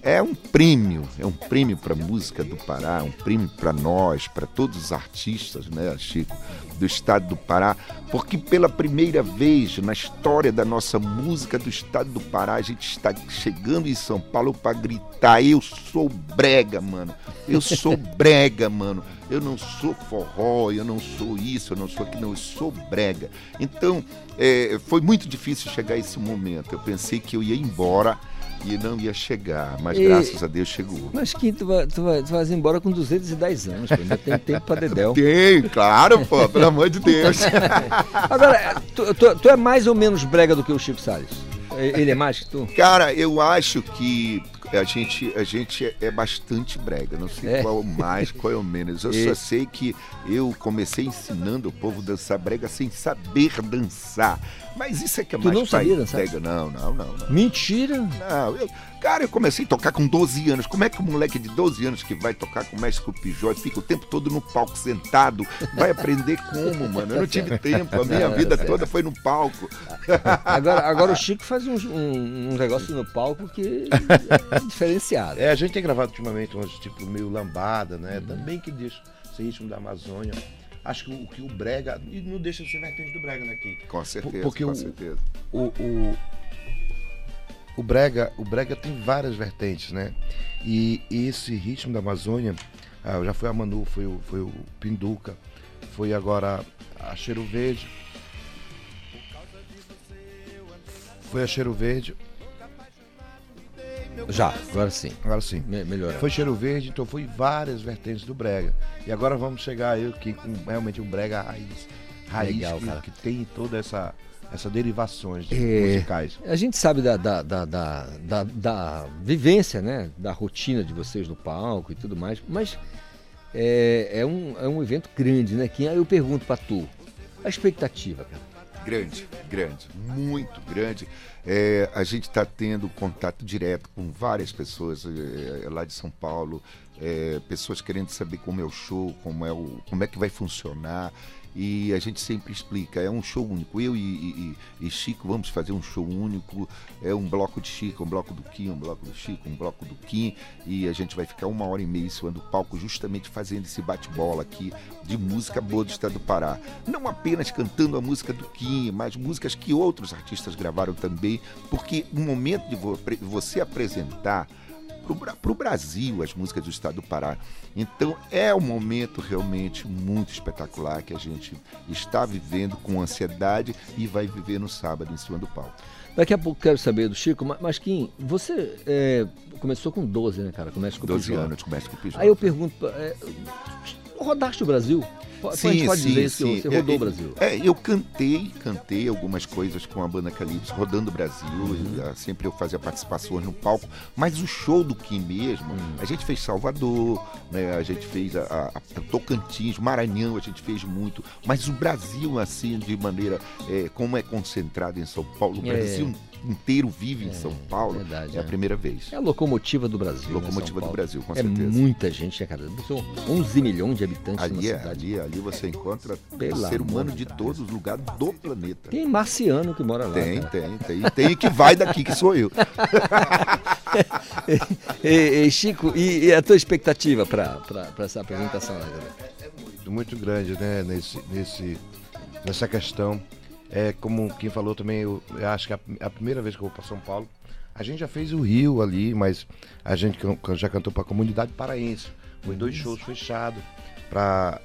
é um prêmio, é um prêmio para a música do Pará, um prêmio para nós, para todos os artistas, né, Chico, do estado do Pará, porque pela primeira vez na história da nossa música do estado do Pará, a gente está chegando em São Paulo para gritar: eu sou brega, mano, eu sou brega, mano, eu não sou forró, eu não sou isso, eu não sou aquilo, não, eu sou brega. Então, é, foi muito difícil chegar a esse momento. Eu pensei que eu ia embora e não ia chegar, mas E- graças a Deus chegou. Mas Kim, tu vai, tu vai, tu vai embora com 210 anos, pô, ainda tem tempo para Dedéu. Tem, claro, pô, pelo amor de Deus. Agora, tu, tu- tu é mais ou menos brega do que o Chico Salles? Ele é mais que tu? Cara, eu acho que a gente, a gente é bastante brega. Não sei É. qual é o mais, qual é o menos. Eu E- só sei que eu comecei ensinando o povo a dançar brega sem saber dançar. Mas isso é que é Tu mais não sabia dançar? brega. Não, não, não, não. Mentira! Não, eu, cara, eu comecei a tocar com 12 anos. Como é que um moleque de 12 anos que vai tocar com o mestre Pijó e fica o tempo todo no palco sentado, vai aprender como, mano? Eu não tive tempo. A minha vida toda foi no palco. Agora, agora o Chico faz uns- um, um negócio no palco que é diferenciado. É, a gente tem gravado ultimamente uns tipo meio lambada, né? Também que deixa esse ritmo da Amazônia. Acho que o, que o brega, e não deixa de ser vertente do brega, né? Com certeza, Porque com o, certeza. O, o, o brega, o brega tem várias vertentes, né? E, e esse ritmo da Amazônia, ah, já foi a Manu, foi o, foi o Pinduca, foi agora a Cheiro Verde. Foi a Cheiro Verde. Já, agora sim. Agora sim. melhorou. Foi Cheiro Verde, então foi várias vertentes do Brega. E agora vamos chegar aí que com realmente um Brega raiz. Raiz Legal, que, cara. que tem toda essa, essa derivações de É, musicais. A gente sabe da, da, da, da, da- da vivência, né? Da rotina de vocês no palco e tudo mais, mas é, é, um, é um evento grande, né? Que aí eu pergunto pra tu, a expectativa, cara. Grande, grande, muito grande. É, a gente está tendo contato direto com várias pessoas é, lá de São Paulo, é, pessoas querendo saber como é o show, como é, o, como é que vai funcionar. E a gente sempre explica, é um show único. Eu e, e- e Chico vamos fazer um show único. É um bloco de Chico, um bloco do Kim, um bloco do Chico, um bloco do Kim. E a gente vai ficar uma hora e meia em cima do palco, justamente fazendo esse bate-bola aqui de música boa do estado do Pará. Não apenas cantando a música do Kim, mas músicas que outros artistas gravaram também, porque no momento de você apresentar para o Brasil as músicas do estado do Pará. Então é um momento realmente muito espetacular que a gente está vivendo com ansiedade e vai viver no sábado em cima do palco. Daqui a pouco quero saber do Chico, ma- mas Kim, você é, começou com 12, né, cara? Começa com 12 Pijó. anos, começa com Pijó. Aí eu pergunto, é, rodaste o Brasil? A gente pode dizer isso, que você rodou É, o Brasil. É, eu cantei, cantei algumas coisas com a banda Calypso, rodando o Brasil. Uhum. ah, sempre eu fazia participações no palco. Mas o show do Kim mesmo, Uhum. a gente fez Salvador, né, a gente fez a, a- a Tocantins, Maranhão, a gente fez muito. Mas o Brasil, assim, de maneira é, como é concentrado em São Paulo, o É. Brasil inteiro vive em São Paulo. verdade, é a é. primeira vez. É a locomotiva do Brasil. né, Locomotiva São do. Brasil, com é certeza. muita gente, né, cara? São 11 milhões de habitantes Ali, é, cidade. ali, ali você encontra Pelo ser humano de todos os lugares do planeta. Tem marciano que mora lá. Tem, cara. tem, tem. Tem que vai daqui, que sou eu. e, e, Chico, e, e a tua expectativa para essa apresentação? Né, cara? muito, muito grande, né, nesse, nesse, nessa questão. É como quem falou também, eu, eu acho que é a, a primeira vez que eu vou para São Paulo, a gente já fez o Rio ali, mas a gente já cantou para a comunidade paraense. Foi dois shows fechados para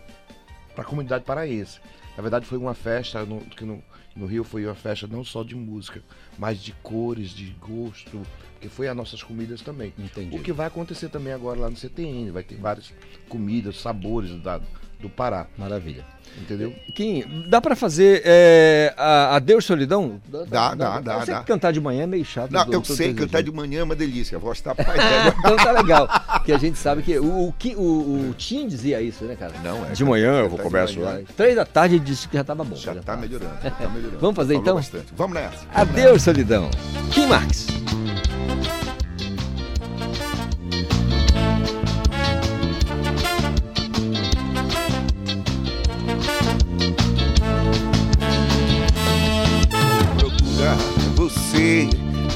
a comunidade paraense. Na verdade, foi uma festa no, que no, no Rio foi uma festa não só de música, mas de cores, de gosto, porque foi as nossas comidas também. Entendi. O que vai acontecer também agora lá no CTN, vai ter várias comidas, sabores da, do Pará. Maravilha. Entendeu? Kim, dá pra fazer é, a, Adeus Solidão? Dá, dá, dá. Eu sei dá. que cantar de manhã é meio chato. Não, eu sei, cantar de manhã é uma delícia. A voz tá então tá legal. Porque a gente sabe que o, o, o, o Tim dizia isso, né, cara? Não, é. De manhã eu vou começar lá. Três da tarde ele disse que já tava bom. Já tá melhorando, já tá melhorando. Vamos fazer Falou então? bastante. Vamos nessa. Adeus, Solidão. Kim Marques. Você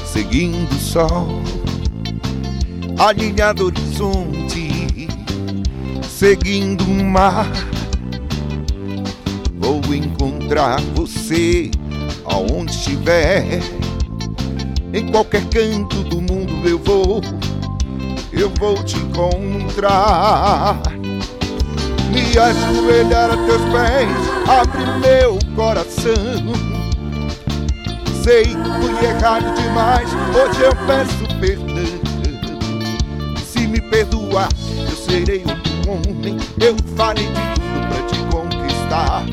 seguindo o sol, alinhado horizonte, seguindo o mar. Vou encontrar você aonde estiver, em qualquer canto do mundo eu vou, eu vou te encontrar. Me ajoelhar a teus pés, abre meu coração sei, fui errado demais. Hoje eu peço perdão. Se me perdoar, eu serei um homem. Eu farei de tudo pra te conquistar.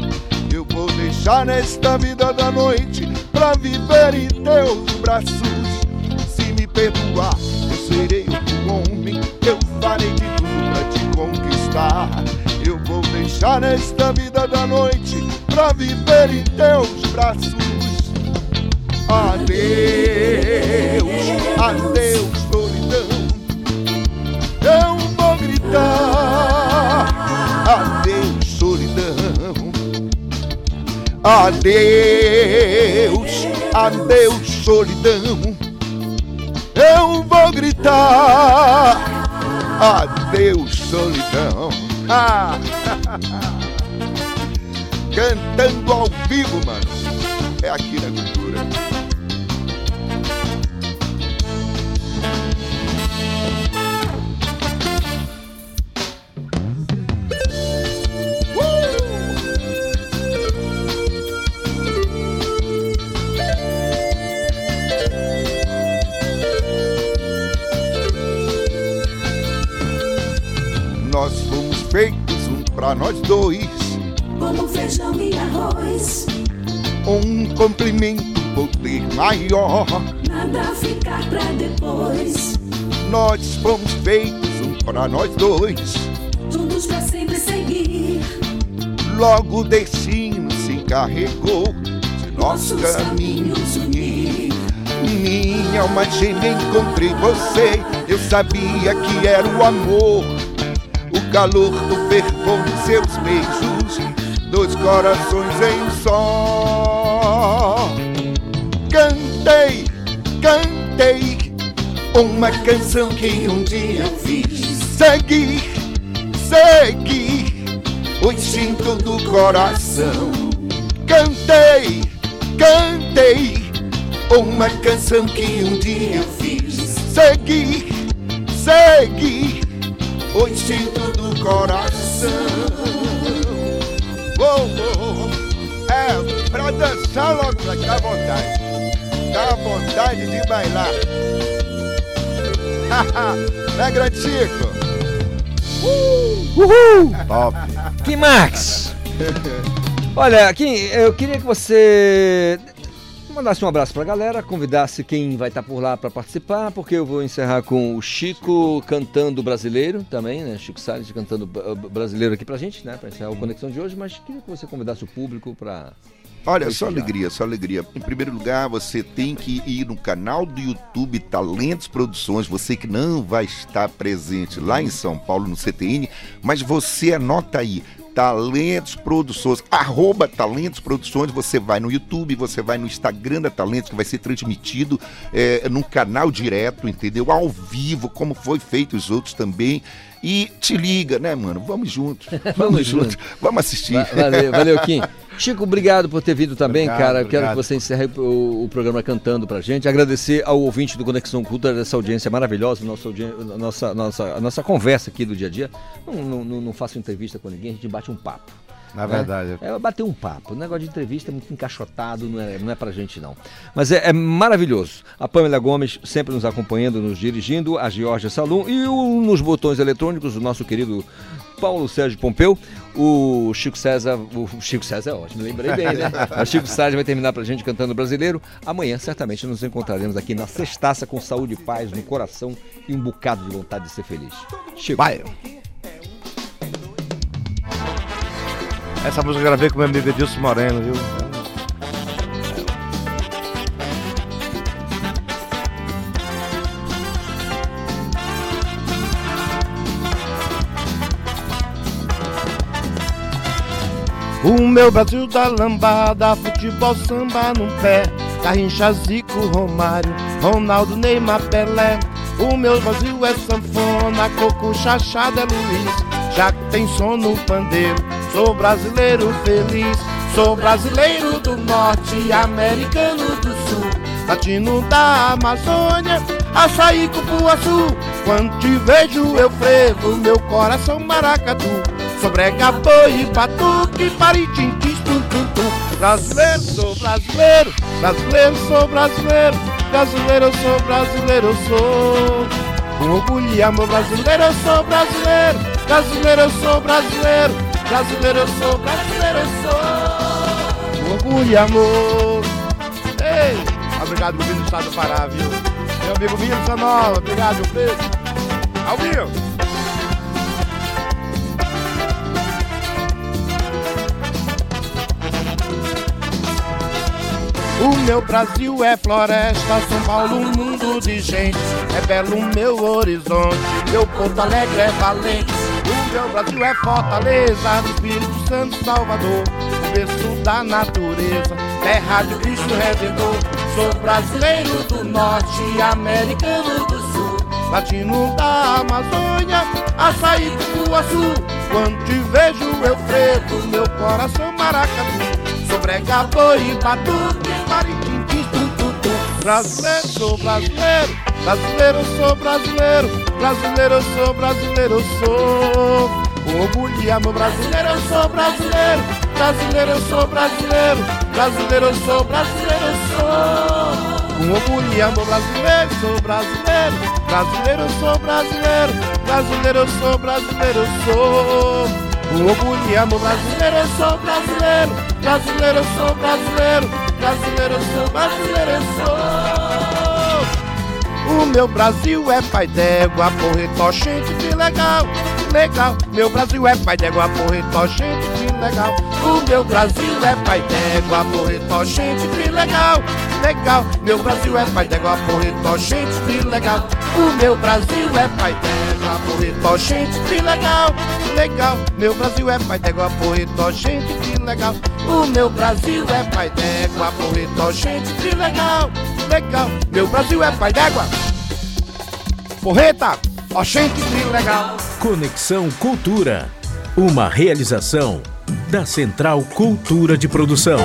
Eu vou deixar nesta vida da noite pra viver em teus braços. Se me perdoar, eu serei um homem. Eu farei de tudo pra te conquistar. Eu vou deixar nesta vida da noite pra viver em teus braços. Adeus, adeus, solidão. Eu vou gritar. Adeus, solidão. Adeus, adeus, solidão. Eu vou gritar. Adeus, solidão. Ah. Cantando ao vivo, mano. É aqui na cultura. Pra nós dois. Como feijão e arroz, Um complemento, um poder maior. nada ficar pra depois. Nós fomos feitos um pra nós dois. Juntos pra sempre seguir. Logo o destino se encarregou de nossos caminhos unir. Minha alma gêmea encontrei você. Eu sabia que era o amor. Calor do perfume de seus beijos. Dois corações em um só. Cantei, cantei uma canção que um dia fiz. Segui, segui o instinto do coração. Cantei, cantei uma canção que um dia fiz. Segui, segui o instinto do coração. Uou, uou, é pra dançar logo, pra dar vontade. Dá vontade de bailar. né, grande Chico? Uhul! Top. Kim Max. Olha, Kim, eu queria que você mandasse um abraço pra galera, convidasse quem vai estar por lá pra participar, porque eu vou encerrar com o Chico cantando brasileiro também, né? Chico Salles cantando brasileiro aqui pra gente, né? Pra encerrar o Conexão de hoje, mas queria que você convidasse o público pra. Olha, só alegria, só alegria. Em primeiro lugar, você tem que ir no canal do YouTube Talentos Produções. Você que não vai estar presente lá em São Paulo, no CTN, mas você anota aí. Talentos Produções, arroba Talentos Produções, você vai no YouTube, você vai no Instagram da Talentos, que vai ser transmitido é, num canal direto, entendeu? Ao vivo, como foi feito os outros também. E te liga, né, mano? Vamos juntos. Vamos, Vamos juntos. Vamos assistir. Va- valeu, valeu, Kim. Chico, obrigado por ter vindo também, Obrigado, cara. Eu quero que obrigado. você encerre o, o programa cantando pra gente. Agradecer ao ouvinte do Conexão Cultura dessa audiência maravilhosa, nossa, nossa, nossa, a nossa conversa aqui do dia a dia. Não, não, não faço entrevista com ninguém, a gente bate um papo. Na né? verdade. É bater um papo. O negócio de entrevista é muito encaixotado, não é, não é pra gente não. Mas é, é maravilhoso. A Pamela Gomes sempre nos acompanhando, nos dirigindo, a Georgia Salum e o- nos botões eletrônicos, o nosso querido Paulo Sérgio Pompeu, o Chico César, o Chico César é ótimo, lembrei bem, né? O Chico César vai terminar pra gente cantando brasileiro. Amanhã, certamente, nos encontraremos aqui na sextaça com saúde e paz no coração e um bocado de vontade de ser feliz. Chico. Vai. Essa música eu gravei com meu amigo Edilson Moreno, viu? O meu Brasil da lambada, futebol samba no pé, Garrincha, Zico, Romário, Ronaldo, Neymar, Pelé. O meu Brasil é sanfona, coco, chachada, é Luiz, já tem som no pandeiro. Sou brasileiro feliz, sou brasileiro do norte, americano do sul, latino da Amazônia, açaí, cupuaçu. Quando te vejo eu frevo, meu coração maracatu. Sou brega, boi, batuque, paritintis, tum. Brasileiro, sou brasileiro, brasileiro, sou brasileiro, brasileiro, sou brasileiro, sou. Com orgulho e amor brasileiro, eu sou brasileiro, brasileiro, eu sou brasileiro, brasileiro, eu sou brasileiro, eu sou. Com orgulho e amor. Ei, obrigado, governo do estado do Pará, viu? Meu amigo Vinho Sanova, obrigado, beijo. Ao vivo. O meu Brasil é floresta, São Paulo um mundo de gente. É belo o meu horizonte, meu Porto Alegre é valente. O meu Brasil é Fortaleza, do Espírito Santo Salvador. Berço da natureza, terra de Cristo Redentor. Sou brasileiro do norte, americano do sul. Latino da Amazônia, açaí, cupuaçu. Quando te vejo eu frevo, meu coração maracatu. Sou brega, boi, batuque, tum. Brasileiro, sou brasileiro, brasileiro, sou brasileiro, brasileiro, sou brasileiro, sou. Com orgulho e amor brasileiro, sou brasileiro, brasileiro, sou brasileiro, brasileiro, sou brasileiro, sou. Com orgulho e amor brasileiro, sou brasileiro, brasileiro, sou brasileiro, brasileiro, sou brasileiro, sou. E amor brasileiro, eu sou brasileiro, brasileiro, eu sou brasileiro, brasileiro, eu sou brasileiro, eu sou. O meu Brasil é pai d'égua, porretó, gente, que legal, legal. Meu Brasil é pai d'égua, porretó, gente, que legal. O meu Brasil é pai d'égua, porretó, gente, que legal, legal. Meu Brasil é pai d'égua, porretó, gente, que legal. O meu Brasil é pai d'égua, porretó, gente, que legal, legal. Meu Brasil é pai d'égua, porretó, gente, que legal. O meu Brasil é pai d'égua, porretó, gente, que legal, legal. Meu Brasil é pai d'égua. Porreta, ó gente, que legal. Conexão Cultura. Uma realização da Central Cultura de Produção.